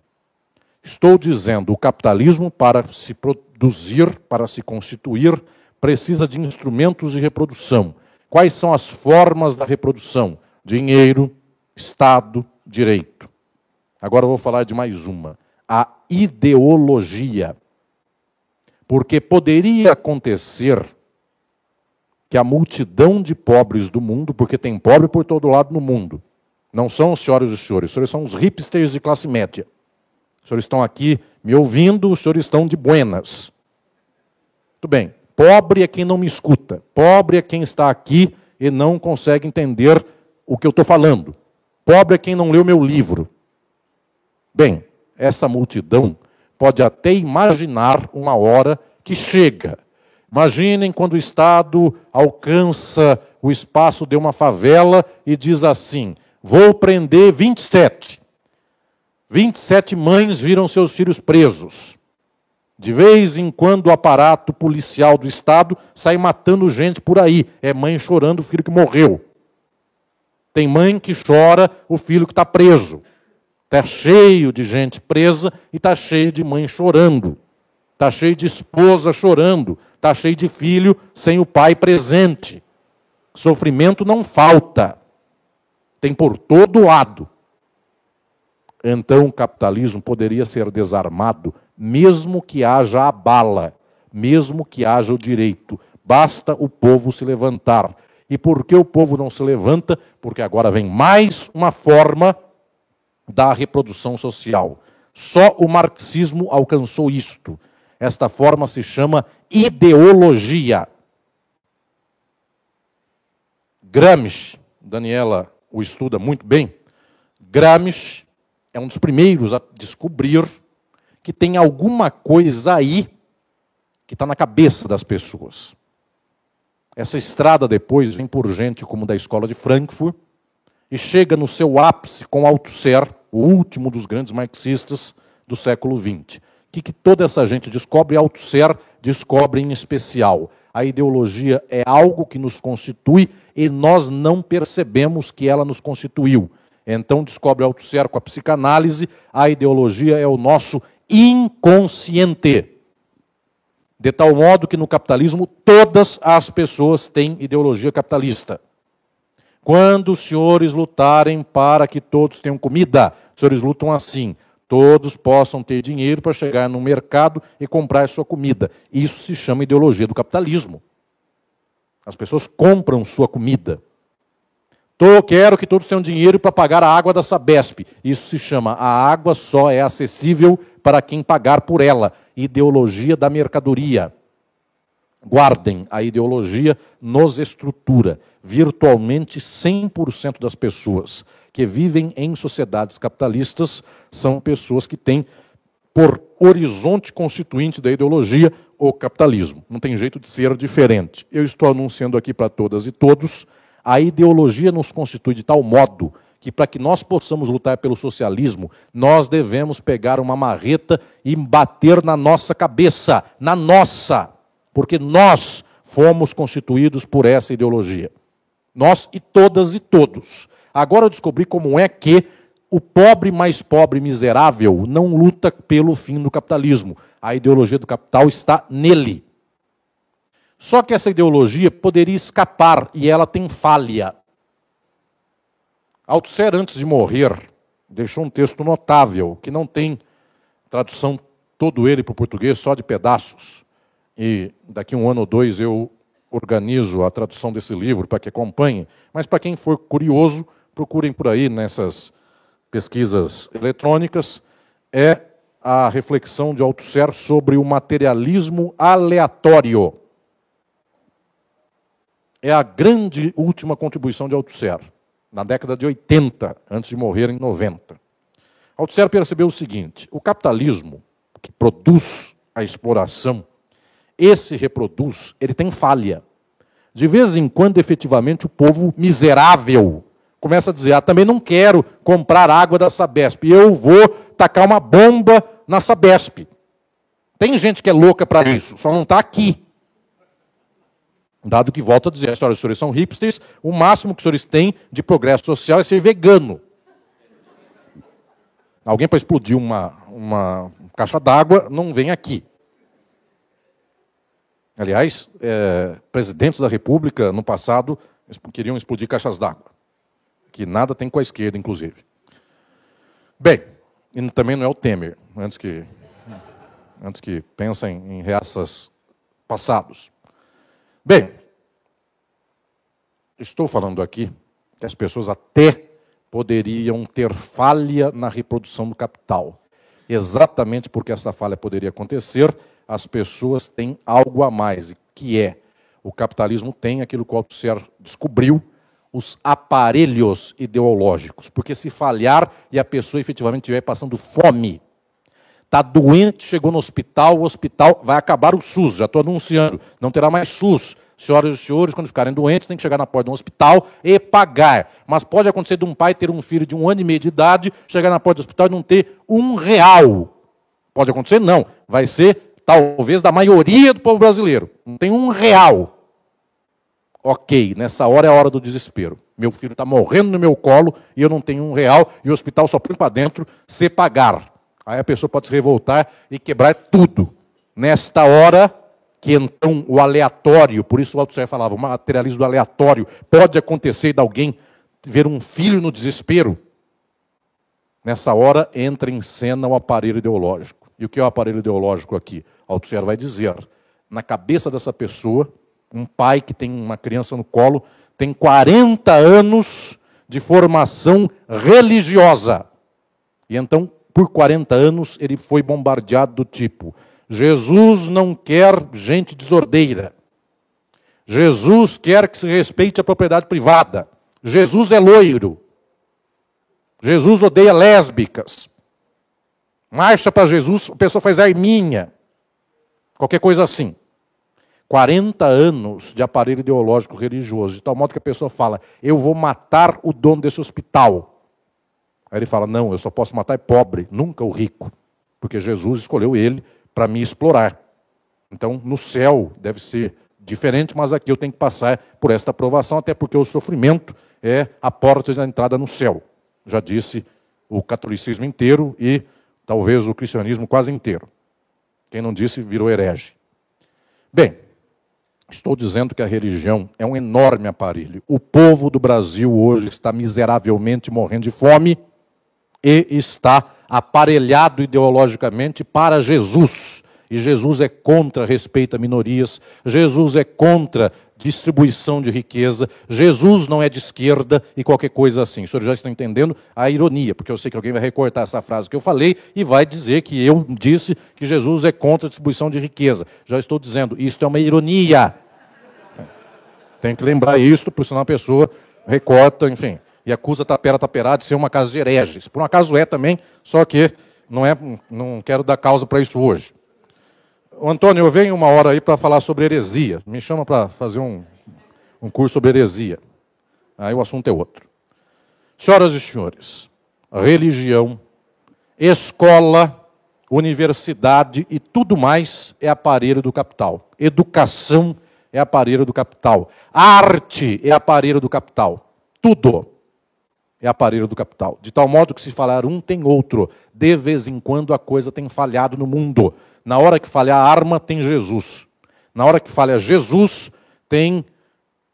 Estou dizendo, o capitalismo, para se produzir, para se constituir, precisa de instrumentos de reprodução. Quais são as formas da reprodução? Dinheiro, Estado, direito. Agora eu vou falar de mais uma: a ideologia. Porque poderia acontecer que a multidão de pobres do mundo, porque tem pobre por todo lado no mundo, não são os senhores e os senhores, os senhores são os hipsters de classe média. Os senhores estão aqui me ouvindo, os senhores estão de buenas. Tudo bem. Pobre é quem não me escuta. Pobre é quem está aqui e não consegue entender o que eu estou falando. Pobre é quem não leu meu livro. Bem, essa multidão pode até imaginar uma hora que chega. Imaginem quando o Estado alcança o espaço de uma favela e diz assim: vou prender 27. 27 mães viram seus filhos presos. De vez em quando o aparato policial do Estado sai matando gente por aí. É mãe chorando o filho que morreu. Tem mãe que chora o filho que está preso. Está cheio de gente presa e está cheio de mãe chorando. Está cheio de esposa chorando. Está cheio de filho sem o pai presente. Sofrimento não falta. Tem por todo lado. Então o capitalismo poderia ser desarmado mesmo que haja a bala, mesmo que haja o direito. Basta o povo se levantar. E por que o povo não se levanta? Porque agora vem mais uma forma da reprodução social. Só o marxismo alcançou isto. Esta forma se chama ideologia. Gramsci, Daniela o estuda muito bem. Gramsci é um dos primeiros a descobrir que tem alguma coisa aí que está na cabeça das pessoas. Essa estrada depois vem por gente como da escola de Frankfurt e chega no seu ápice com Althusser, o último dos grandes marxistas do século XX. O que, que toda essa gente descobre? Althusser descobre em especial. A ideologia é algo que nos constitui e nós não percebemos que ela nos constituiu. Então descobre Althusser com a psicanálise, a ideologia é o nosso inconsciente. De tal modo que no capitalismo todas as pessoas têm ideologia capitalista. Quando os senhores lutarem para que todos tenham comida, os senhores lutam assim: todos possam ter dinheiro para chegar no mercado e comprar a sua comida. Isso se chama ideologia do capitalismo. As pessoas compram sua comida. Quero que todos tenham dinheiro para pagar a água da Sabesp. Isso se chama a água só é acessível para quem pagar por ela. Ideologia da mercadoria. Guardem, a ideologia nos estrutura. Virtualmente 100% das pessoas que vivem em sociedades capitalistas são pessoas que têm por horizonte constituinte da ideologia o capitalismo. Não tem jeito de ser diferente. Eu estou anunciando aqui para todas e todos, a ideologia nos constitui de tal modo que para que nós possamos lutar pelo socialismo, nós devemos pegar uma marreta e bater na nossa cabeça, na nossa, porque nós fomos constituídos por essa ideologia. Nós e todas e todos. Agora eu descobri como é que o pobre mais pobre miserável não luta pelo fim do capitalismo. A ideologia do capital está nele. Só que essa ideologia poderia escapar e ela tem falha. Althusser, antes de morrer, deixou um texto notável, que não tem tradução todo ele para o português, só de pedaços. E daqui um ano ou dois eu organizo a tradução desse livro para que acompanhe. Mas para quem for curioso, procurem por aí nessas pesquisas eletrônicas. É a reflexão de Althusser sobre o materialismo aleatório. É a grande última contribuição de Althusser na década de 80, antes de morrer em 90. Althusser percebeu o seguinte: o capitalismo, que produz a exploração, esse reproduz, ele tem falha. De vez em quando, efetivamente, o povo miserável começa a dizer: ah, também não quero comprar água da Sabesp, eu vou tacar uma bomba na Sabesp. Tem gente que é louca para isso, só não está aqui. Dado que, volto a dizer, a história, os senhores são hipsters, o máximo que os senhores têm de progresso social é ser vegano. Alguém para explodir uma, uma caixa d'água, não vem aqui. Aliás, é, presidentes da República, no passado, queriam explodir caixas d'água, que nada tem com a esquerda, inclusive. Bem, e também não é o Temer, antes que, antes que pensem em reaças passados. Bem, estou falando aqui que as pessoas até poderiam ter falha na reprodução do capital. Exatamente porque essa falha poderia acontecer, as pessoas têm algo a mais, que é o capitalismo tem aquilo que o Althusser descobriu, os aparelhos ideológicos. Porque se falhar e a pessoa efetivamente estiver passando fome, está doente, chegou no hospital, o hospital vai acabar o SUS, já estou anunciando, não terá mais SUS. Senhoras e senhores, quando ficarem doentes, tem que chegar na porta de um hospital e pagar. Mas pode acontecer de um pai ter um filho de um ano e meio de idade, chegar na porta do hospital e não ter um real. Pode acontecer? Não. Vai ser talvez da maioria do povo brasileiro. Não tem um real. Ok, nessa hora é a hora do desespero. Meu filho está morrendo no meu colo e eu não tenho um real e o hospital só põe para dentro se pagar. Aí a pessoa pode se revoltar e quebrar tudo. Nesta hora, que então o aleatório, por isso o Alto falava, o materialismo aleatório, pode acontecer de alguém ver um filho no desespero. Nessa hora entra em cena o aparelho ideológico. E o que é o aparelho ideológico aqui? Althusser vai dizer, na cabeça dessa pessoa, um pai que tem uma criança no colo, tem 40 anos de formação religiosa. E então, por 40 anos, ele foi bombardeado do tipo: Jesus não quer gente desordeira. Jesus quer que se respeite a propriedade privada. Jesus é loiro. Jesus odeia lésbicas. Marcha para Jesus, a pessoa faz arminha. Qualquer coisa assim. 40 anos de aparelho ideológico religioso, de tal modo que a pessoa fala: Eu vou matar o dono desse hospital. Aí ele fala: Não, eu só posso matar pobre, nunca o rico. Porque Jesus escolheu ele para me explorar. Então, no céu deve ser diferente, mas aqui eu tenho que passar por esta aprovação, até porque o sofrimento é a porta da entrada no céu. Já disse o catolicismo inteiro e talvez o cristianismo quase inteiro. Quem não disse virou herege. Bem, estou dizendo que a religião é um enorme aparelho. O povo do Brasil hoje está miseravelmente morrendo de fome e está aparelhado ideologicamente para Jesus. E Jesus é contra respeito a minorias, Jesus é contra distribuição de riqueza. Jesus não é de esquerda e qualquer coisa assim. O senhor já está entendendo a ironia, porque eu sei que alguém vai recortar essa frase que eu falei e vai dizer que eu disse que Jesus é contra a distribuição de riqueza. Já estou dizendo, isto é uma ironia. Tem que lembrar isso, porque senão a pessoa recorta, enfim, e acusa Tapera Taperá de ser uma casa de hereges. Por um acaso é também, só que não, é, não quero dar causa para isso hoje. Antônio, eu venho uma hora aí para falar sobre heresia. Me chama para fazer um, um curso sobre heresia. Aí o assunto é outro. Senhoras e senhores, religião, escola, universidade e tudo mais é aparelho do capital. Educação é aparelho do capital. Arte é aparelho do capital. Tudo é aparelho do capital. De tal modo que se falar um tem outro. De vez em quando a coisa tem falhado no mundo. Na hora que falha a arma, tem Jesus. Na hora que falha Jesus, tem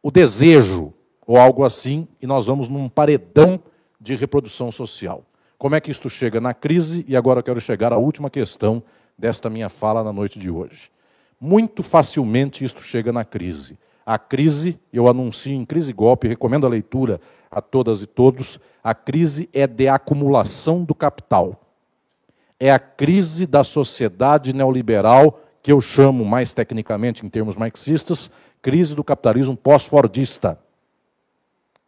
o desejo, ou algo assim, e nós vamos num paredão de reprodução social. Como é que isto chega na crise? E agora eu quero chegar à última questão desta minha fala na noite de hoje. Muito facilmente isto chega na crise. A crise, eu anuncio em Crise Golpe, recomendo a leitura a todas e todos, a crise é de acumulação do capital é a crise da sociedade neoliberal, que eu chamo mais tecnicamente, em termos marxistas, crise do capitalismo pós-fordista.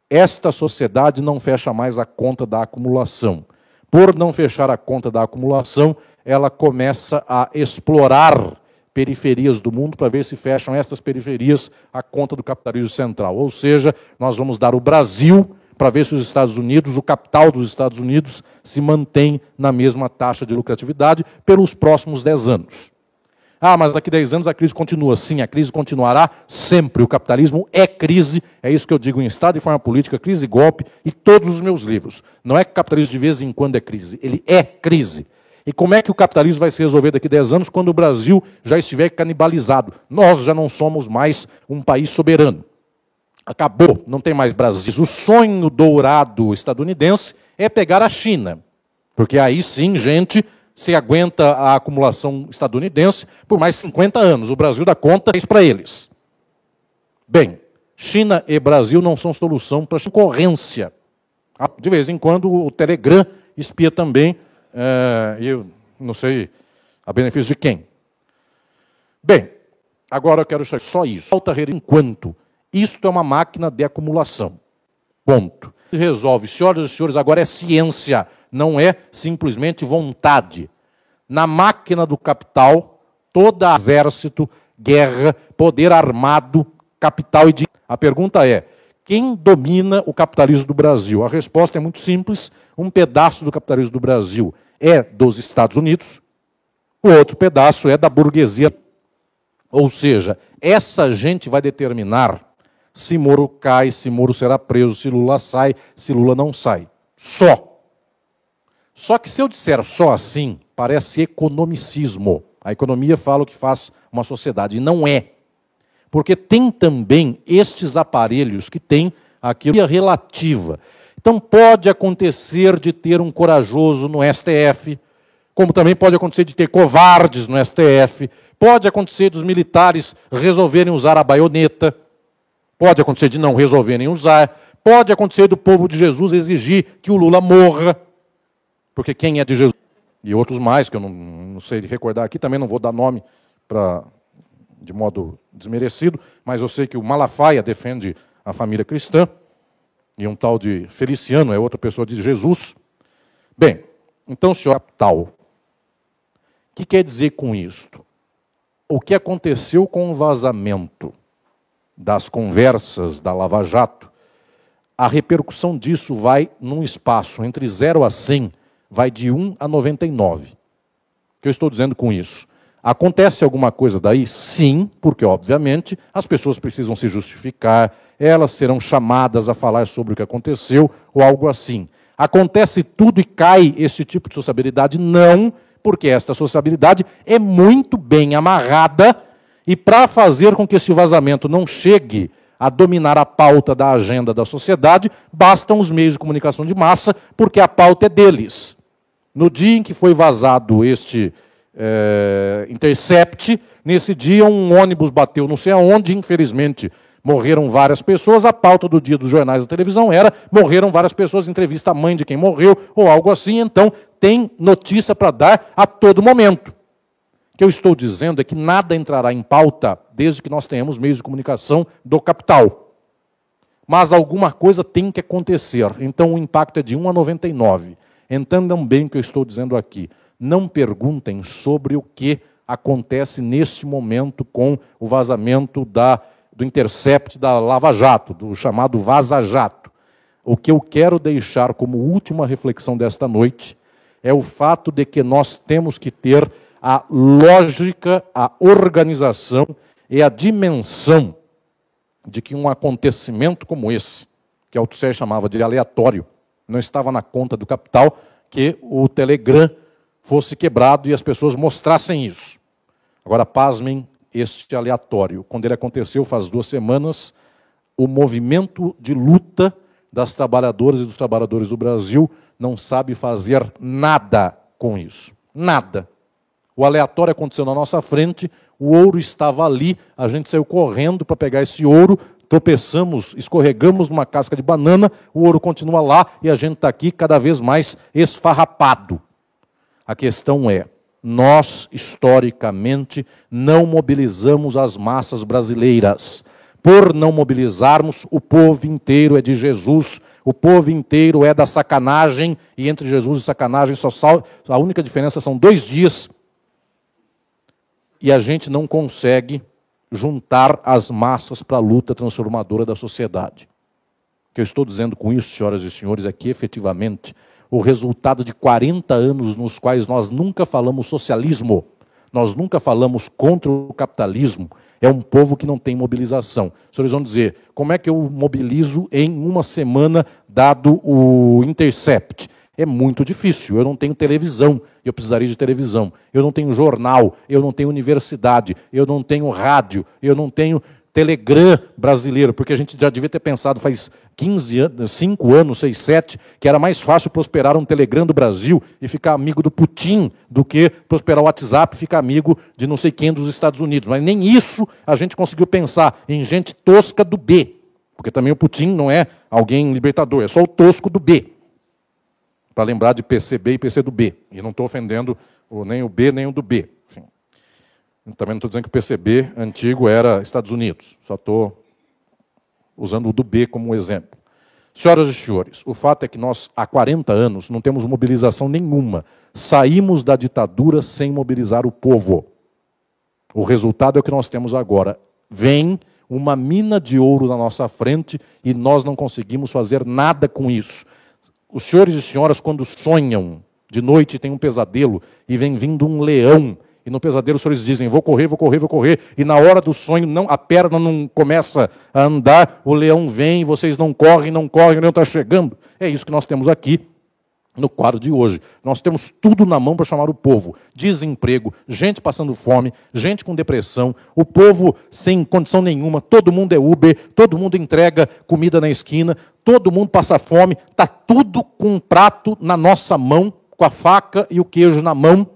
Esta sociedade não fecha mais a conta da acumulação. Por não fechar a conta da acumulação, ela começa a explorar periferias do mundo para ver se fecham estas periferias a conta do capitalismo central. Ou seja, nós vamos dar o Brasil para ver se os Estados Unidos, o capital dos Estados Unidos, se mantém na mesma taxa de lucratividade pelos próximos 10 anos. Ah, mas daqui a 10 anos a crise continua. Sim, a crise continuará sempre. O capitalismo é crise, é isso que eu digo em Estado e Forma Política, Crise e Golpe e todos os meus livros. Não é que o capitalismo de vez em quando é crise, ele é crise. E como é que o capitalismo vai se resolver daqui a 10 anos quando o Brasil já estiver canibalizado? Nós já não somos mais um país soberano. Acabou, não tem mais Brasil. O sonho dourado estadunidense é pegar a China. Porque aí sim, gente, se aguenta a acumulação estadunidense por mais 50 anos. O Brasil dá conta isso para eles. Bem, China e Brasil não são solução para a concorrência. De vez em quando o Telegram espia também, é, eu não sei a benefício de quem. Bem, agora eu quero chegar só isso. Falta enquanto isto é uma máquina de acumulação. Ponto. Resolve, senhoras e senhores, agora é ciência, não é simplesmente vontade. Na máquina do capital, todo exército, guerra, poder armado, capital e dinheiro. A pergunta é: quem domina o capitalismo do Brasil? A resposta é muito simples: um pedaço do capitalismo do Brasil é dos Estados Unidos, o outro pedaço é da burguesia. Ou seja, essa gente vai determinar se Moro cai, se Moro será preso, se Lula sai, se Lula não sai. Só. Só que se eu disser só assim, parece economicismo. A economia fala o que faz uma sociedade, e não é. Porque tem também estes aparelhos que têm aquilo relativa. Então pode acontecer de ter um corajoso no STF, como também pode acontecer de ter covardes no STF, pode acontecer dos militares resolverem usar a baioneta, Pode acontecer de não resolverem usar. Pode acontecer do povo de Jesus exigir que o Lula morra. Porque quem é de Jesus? E outros mais, que eu não, não sei recordar aqui, também não vou dar nome para de modo desmerecido, mas eu sei que o Malafaia defende a família cristã, e um tal de Feliciano é outra pessoa de Jesus. Bem, então, senhor tal, o que quer dizer com isto? O que aconteceu com o vazamento das conversas da Lava Jato, a repercussão disso vai num espaço entre 0 a 100, vai de 1 a 99. O que eu estou dizendo com isso? Acontece alguma coisa daí? Sim, porque, obviamente, as pessoas precisam se justificar, elas serão chamadas a falar sobre o que aconteceu ou algo assim. Acontece tudo e cai esse tipo de sociabilidade? Não, porque esta sociabilidade é muito bem amarrada e para fazer com que esse vazamento não chegue a dominar a pauta da agenda da sociedade, bastam os meios de comunicação de massa, porque a pauta é deles. No dia em que foi vazado este é, intercept, nesse dia um ônibus bateu não sei aonde, infelizmente morreram várias pessoas. A pauta do dia dos jornais da televisão era morreram várias pessoas, entrevista a mãe de quem morreu, ou algo assim. Então, tem notícia para dar a todo momento que eu estou dizendo é que nada entrará em pauta desde que nós tenhamos meios de comunicação do capital. Mas alguma coisa tem que acontecer. Então o impacto é de 1 a 99. Entendam bem o que eu estou dizendo aqui. Não perguntem sobre o que acontece neste momento com o vazamento da, do intercept da Lava Jato, do chamado Vaza Jato. O que eu quero deixar como última reflexão desta noite é o fato de que nós temos que ter a lógica, a organização e a dimensão de que um acontecimento como esse, que Althusser chamava de aleatório, não estava na conta do capital, que o Telegram fosse quebrado e as pessoas mostrassem isso. Agora, pasmem este aleatório. Quando ele aconteceu, faz duas semanas, o movimento de luta das trabalhadoras e dos trabalhadores do Brasil não sabe fazer nada com isso. Nada. O aleatório aconteceu na nossa frente, o ouro estava ali, a gente saiu correndo para pegar esse ouro, tropeçamos, escorregamos numa casca de banana, o ouro continua lá e a gente está aqui cada vez mais esfarrapado. A questão é: nós, historicamente, não mobilizamos as massas brasileiras. Por não mobilizarmos, o povo inteiro é de Jesus, o povo inteiro é da sacanagem, e entre Jesus e sacanagem, só sal... a única diferença são dois dias e a gente não consegue juntar as massas para a luta transformadora da sociedade. O que eu estou dizendo com isso, senhoras e senhores, é que efetivamente o resultado de 40 anos nos quais nós nunca falamos socialismo, nós nunca falamos contra o capitalismo, é um povo que não tem mobilização. Os senhores vão dizer, como é que eu mobilizo em uma semana, dado o intercept? É muito difícil. Eu não tenho televisão, eu precisaria de televisão. Eu não tenho jornal, eu não tenho universidade, eu não tenho rádio, eu não tenho Telegram brasileiro, porque a gente já devia ter pensado faz 15 anos, 5 anos, 6, 7, que era mais fácil prosperar um Telegram do Brasil e ficar amigo do Putin do que prosperar o WhatsApp e ficar amigo de não sei quem dos Estados Unidos. Mas nem isso a gente conseguiu pensar em gente tosca do B. Porque também o Putin não é alguém libertador, é só o tosco do B. Para lembrar de PCB e PC do B. E não estou ofendendo nem o B nem o do B. Também não estou dizendo que o PCB antigo era Estados Unidos, só estou usando o do B como exemplo. Senhoras e senhores, o fato é que nós, há 40 anos, não temos mobilização nenhuma. Saímos da ditadura sem mobilizar o povo. O resultado é o que nós temos agora. Vem uma mina de ouro na nossa frente e nós não conseguimos fazer nada com isso. Os senhores e senhoras, quando sonham de noite, têm um pesadelo e vem vindo um leão e no pesadelo os senhores dizem: vou correr, vou correr, vou correr. E na hora do sonho, não, a perna não começa a andar, o leão vem, vocês não correm, não correm, o leão está chegando. É isso que nós temos aqui no quadro de hoje. Nós temos tudo na mão para chamar o povo: desemprego, gente passando fome, gente com depressão, o povo sem condição nenhuma, todo mundo é Uber, todo mundo entrega comida na esquina, todo mundo passa fome, está tudo com um prato na nossa mão, com a faca e o queijo na mão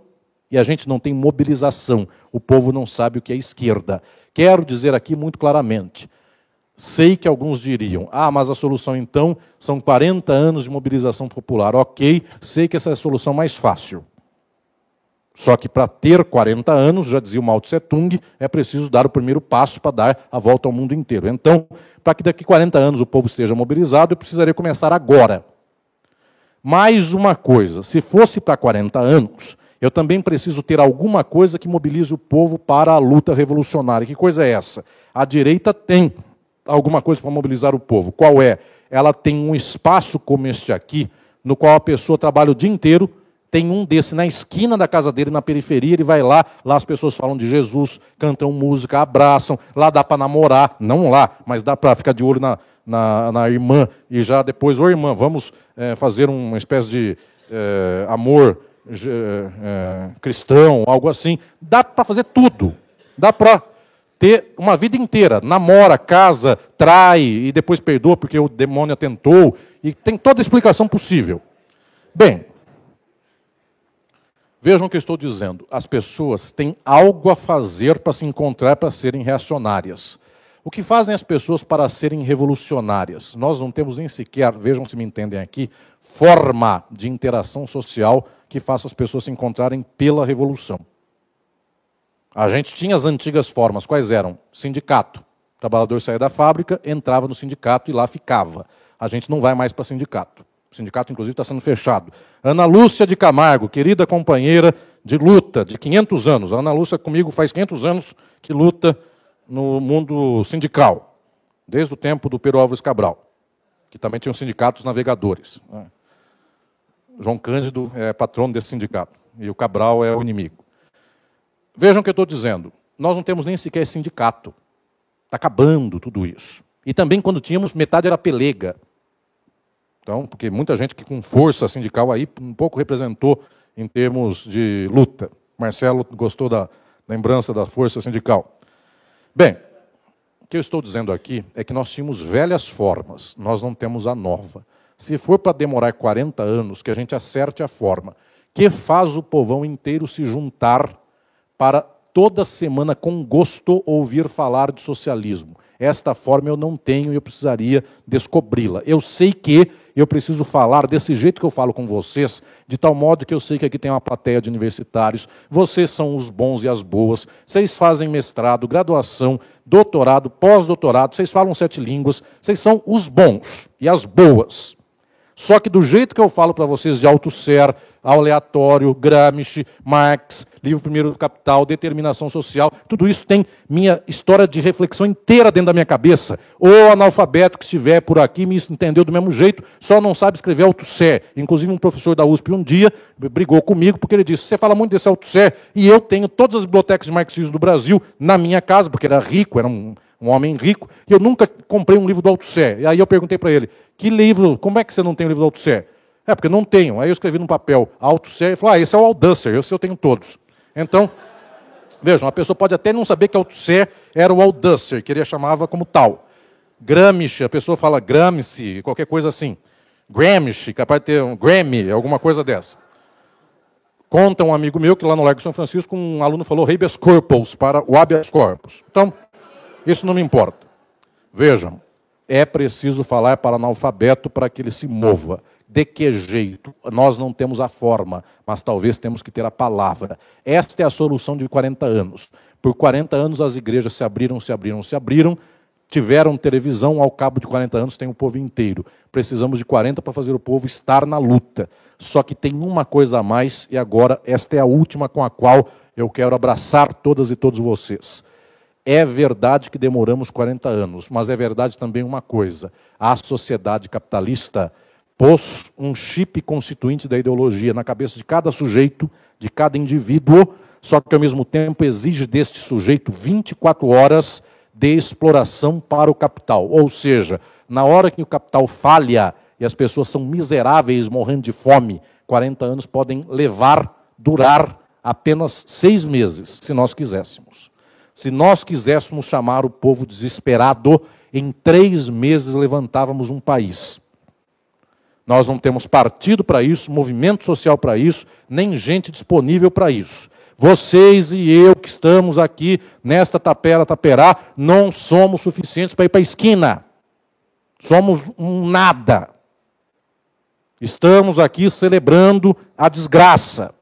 e a gente não tem mobilização. O povo não sabe o que é esquerda. Quero dizer aqui muito claramente. Sei que alguns diriam: ah, mas a solução então são 40 anos de mobilização popular. Ok, sei que essa é a solução mais fácil. Só que para ter 40 anos, já dizia o Mao Tse Tung, é preciso dar o primeiro passo para dar a volta ao mundo inteiro. Então, para que daqui 40 anos o povo esteja mobilizado, eu precisaria começar agora. Mais uma coisa: se fosse para 40 anos, eu também preciso ter alguma coisa que mobilize o povo para a luta revolucionária. Que coisa é essa? A direita tem alguma coisa para mobilizar o povo. Qual é? Ela tem um espaço como este aqui, no qual a pessoa trabalha o dia inteiro, tem um desse na esquina da casa dele, na periferia, ele vai lá, lá as pessoas falam de Jesus, cantam música, abraçam, lá dá para namorar, não lá, mas dá para ficar de olho na, na, na, irmã, e já depois, ô irmã, vamos é, fazer uma espécie de é, amor é, cristão, algo assim. Dá para fazer tudo. Dá para ter uma vida inteira. Namora, casa, trai e depois perdoa porque o demônio atentou. E tem toda a explicação possível. Bem, vejam o que eu estou dizendo. As pessoas têm algo a fazer para se encontrar para serem reacionárias. O que fazem as pessoas para serem revolucionárias? Nós não temos nem sequer, vejam se me entendem aqui, forma de interação social que faça as pessoas se encontrarem pela revolução. A gente tinha as antigas formas, quais eram? Sindicato. O trabalhador saía da fábrica, entrava no sindicato e lá ficava. A gente não vai mais para sindicato. O sindicato, inclusive, está sendo fechado. Ana Lúcia de Camargo, querida companheira de luta de 500 anos. A Ana Lúcia comigo faz 500 anos que luta no mundo sindical, desde o tempo do Pero Alves Cabral, que também tinha sindicatos navegadores. Né? João Cândido é patrono desse sindicato e o Cabral é o inimigo. Vejam o que eu estou dizendo. Nós não temos nem sequer sindicato. Está acabando tudo isso. E também, quando tínhamos, metade era pelega. Então, porque muita gente que com força sindical aí um pouco representou em termos de luta. Marcelo gostou da lembrança da força sindical. Bem, o que eu estou dizendo aqui é que nós tínhamos velhas formas, nós não temos a nova. Se for para demorar 40 anos, que a gente acerte a forma. Que faz o povão inteiro se juntar para toda semana com gosto ouvir falar de socialismo. Esta forma eu não tenho e eu precisaria descobri-la. Eu sei que eu preciso falar desse jeito que eu falo com vocês, de tal modo que eu sei que aqui tem uma plateia de universitários, vocês são os bons e as boas, vocês fazem mestrado, graduação, doutorado, pós-doutorado, vocês falam sete línguas, vocês são os bons e as boas. Só que do jeito que eu falo para vocês de Althusser, aleatório, Gramsci, Marx, livro primeiro do Capital, determinação social, tudo isso tem minha história de reflexão inteira dentro da minha cabeça. O analfabeto que estiver por aqui me entendeu do mesmo jeito, só não sabe escrever Althusser. Inclusive um professor da USP um dia brigou comigo porque ele disse: "Você fala muito desse Althusser e eu tenho todas as bibliotecas de marxismo do Brasil na minha casa, porque era rico, era um um homem rico, e eu nunca comprei um livro do Althusser. E aí eu perguntei para ele, que livro, como é que você não tem o livro do Althusser? É, porque não tenho. Aí eu escrevi no papel Althusser e falei, ah, esse é o Aldancer, esse eu tenho todos. Então, vejam, a pessoa pode até não saber que Althusser era o Aldancer, que ele chamava como tal. Gramsci, a pessoa fala Gramsci, qualquer coisa assim. Gramsci, capaz de ter um Grammy, alguma coisa dessa. Conta um amigo meu que lá no Largo de São Francisco um aluno falou habeas corpus para o habeas corpus. Então, isso não me importa. Vejam, é preciso falar para analfabeto para que ele se mova. De que jeito? Nós não temos a forma, mas talvez temos que ter a palavra. Esta é a solução de 40 anos. Por 40 anos as igrejas se abriram, se abriram, se abriram, tiveram televisão, ao cabo de 40 anos tem o povo inteiro. Precisamos de 40 para fazer o povo estar na luta. Só que tem uma coisa a mais, e agora esta é a última com a qual eu quero abraçar todas e todos vocês. É verdade que demoramos 40 anos, mas é verdade também uma coisa: a sociedade capitalista pôs um chip constituinte da ideologia na cabeça de cada sujeito, de cada indivíduo, só que ao mesmo tempo exige deste sujeito 24 horas de exploração para o capital. Ou seja, na hora que o capital falha e as pessoas são miseráveis, morrendo de fome, 40 anos podem levar, durar apenas seis meses, se nós quiséssemos. Se nós quiséssemos chamar o povo desesperado, em três meses levantávamos um país. Nós não temos partido para isso, movimento social para isso, nem gente disponível para isso. Vocês e eu que estamos aqui nesta tapera taperá, não somos suficientes para ir para a esquina. Somos um nada. Estamos aqui celebrando a desgraça.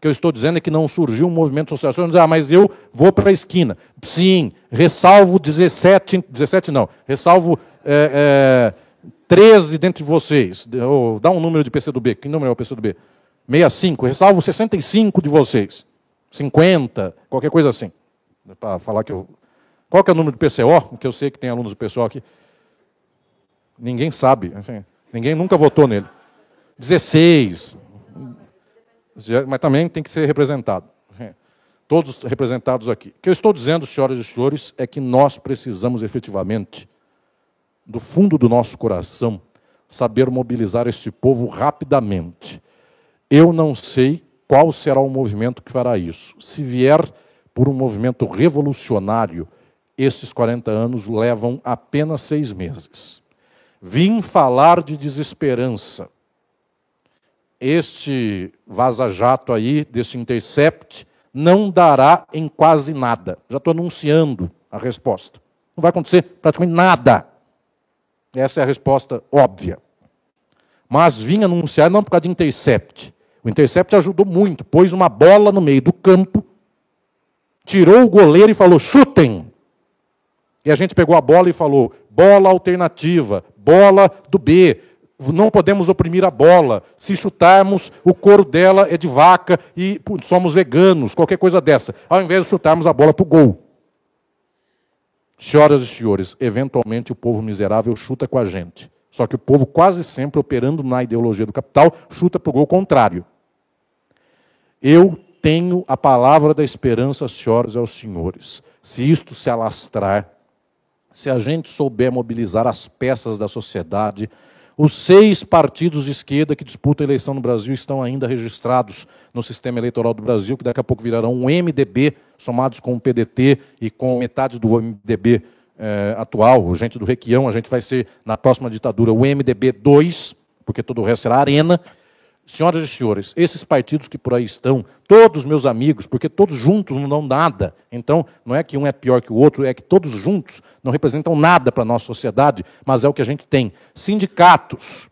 Que eu estou dizendo é que não surgiu um movimento social. Dizer, ah, mas eu vou para a esquina. Sim, ressalvo 17, 17 não, ressalvo é, é, 13 dentre vocês, dá um número de PCdoB, que número é o PCdoB? 65, ressalvo 65 de vocês, 50, qualquer coisa assim. Para falar que eu... Qual que é o número do PCO? Que eu sei que tem alunos do PCO aqui. Ninguém sabe, enfim, ninguém nunca votou nele. 16, mas também tem que ser representado. Todos representados aqui. O que eu estou dizendo, senhoras e senhores, é que nós precisamos efetivamente do fundo do nosso coração, saber mobilizar este povo rapidamente. Eu não sei qual será o movimento que fará isso. Se vier por um movimento revolucionário, esses 40 anos levam apenas seis meses. Vim falar de desesperança. Este vaza-jato aí, desse intercept, não dará em quase nada. Já estou anunciando a resposta. Não vai acontecer praticamente nada. Essa é a resposta óbvia. Mas vim anunciar não por causa de intercept. O intercept ajudou muito, pôs uma bola no meio do campo, tirou o goleiro e falou: chutem. E a gente pegou a bola e falou: bola alternativa, bola do B. Não podemos oprimir a bola. Se chutarmos, o couro dela é de vaca e somos veganos, qualquer coisa dessa. Ao invés de chutarmos a bola para o gol. Senhoras e senhores, eventualmente o povo miserável chuta com a gente. Só que o povo, quase sempre operando na ideologia do capital, chuta para o gol contrário. Eu tenho a palavra da esperança, senhoras e senhores. Se isto se alastrar, se a gente souber mobilizar as peças da sociedade, os seis partidos de esquerda que disputam a eleição no Brasil estão ainda registrados no sistema eleitoral do Brasil, que daqui a pouco virarão um MDB, somados com o PDT e com metade do MDB eh, atual, gente do Requião, a gente vai ser, na próxima ditadura, o MDB 2, porque todo o resto será arena, Senhoras e senhores, esses partidos que por aí estão, todos meus amigos, porque todos juntos não dão nada. Então, não é que um é pior que o outro, é que todos juntos não representam nada para a nossa sociedade, mas é o que a gente tem. Sindicatos,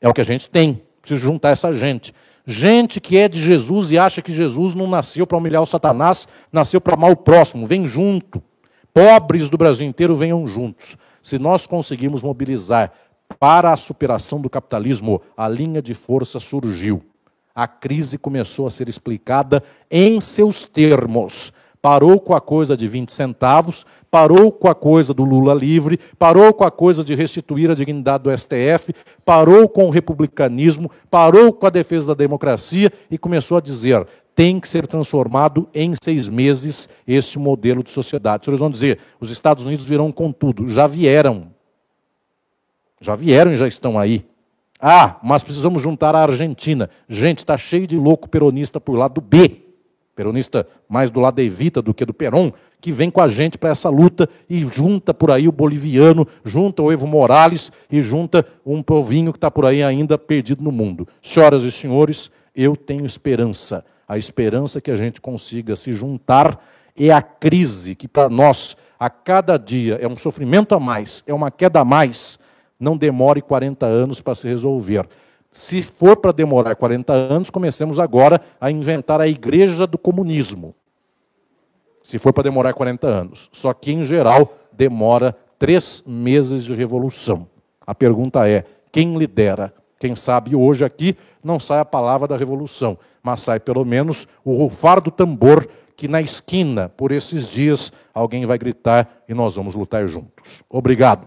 é o que a gente tem. Preciso juntar essa gente. Gente que é de Jesus e acha que Jesus não nasceu para humilhar o Satanás, nasceu para amar o próximo. Vem junto. Pobres do Brasil inteiro venham juntos. Se nós conseguirmos mobilizar para a superação do capitalismo, a linha de força surgiu. A crise começou a ser explicada em seus termos. Parou com a coisa de 20 centavos, parou com a coisa do Lula livre, parou com a coisa de restituir a dignidade do STF, parou com o republicanismo, parou com a defesa da democracia e começou a dizer: tem que ser transformado em seis meses este modelo de sociedade. Os senhores vão dizer: os Estados Unidos virão com tudo. Já vieram. Já vieram e já estão aí. Ah, mas precisamos juntar a Argentina. Gente, está cheio de louco peronista por lado B. Peronista mais do lado da Evita do que do Peron, que vem com a gente para essa luta e junta por aí o boliviano, junta o Evo Morales e junta um povinho que está por aí ainda perdido no mundo. Senhoras e senhores, eu tenho esperança. A esperança que a gente consiga se juntar é a crise que para nós, a cada dia, é um sofrimento a mais, é uma queda a mais não demore 40 anos para se resolver. Se for para demorar 40 anos, comecemos agora a inventar a igreja do comunismo. Se for para demorar 40 anos. Só que, em geral, demora três meses de revolução. A pergunta é: quem lidera? Quem sabe hoje aqui não sai a palavra da revolução, mas sai pelo menos o rufar do tambor que na esquina, por esses dias, alguém vai gritar e nós vamos lutar juntos. Obrigado.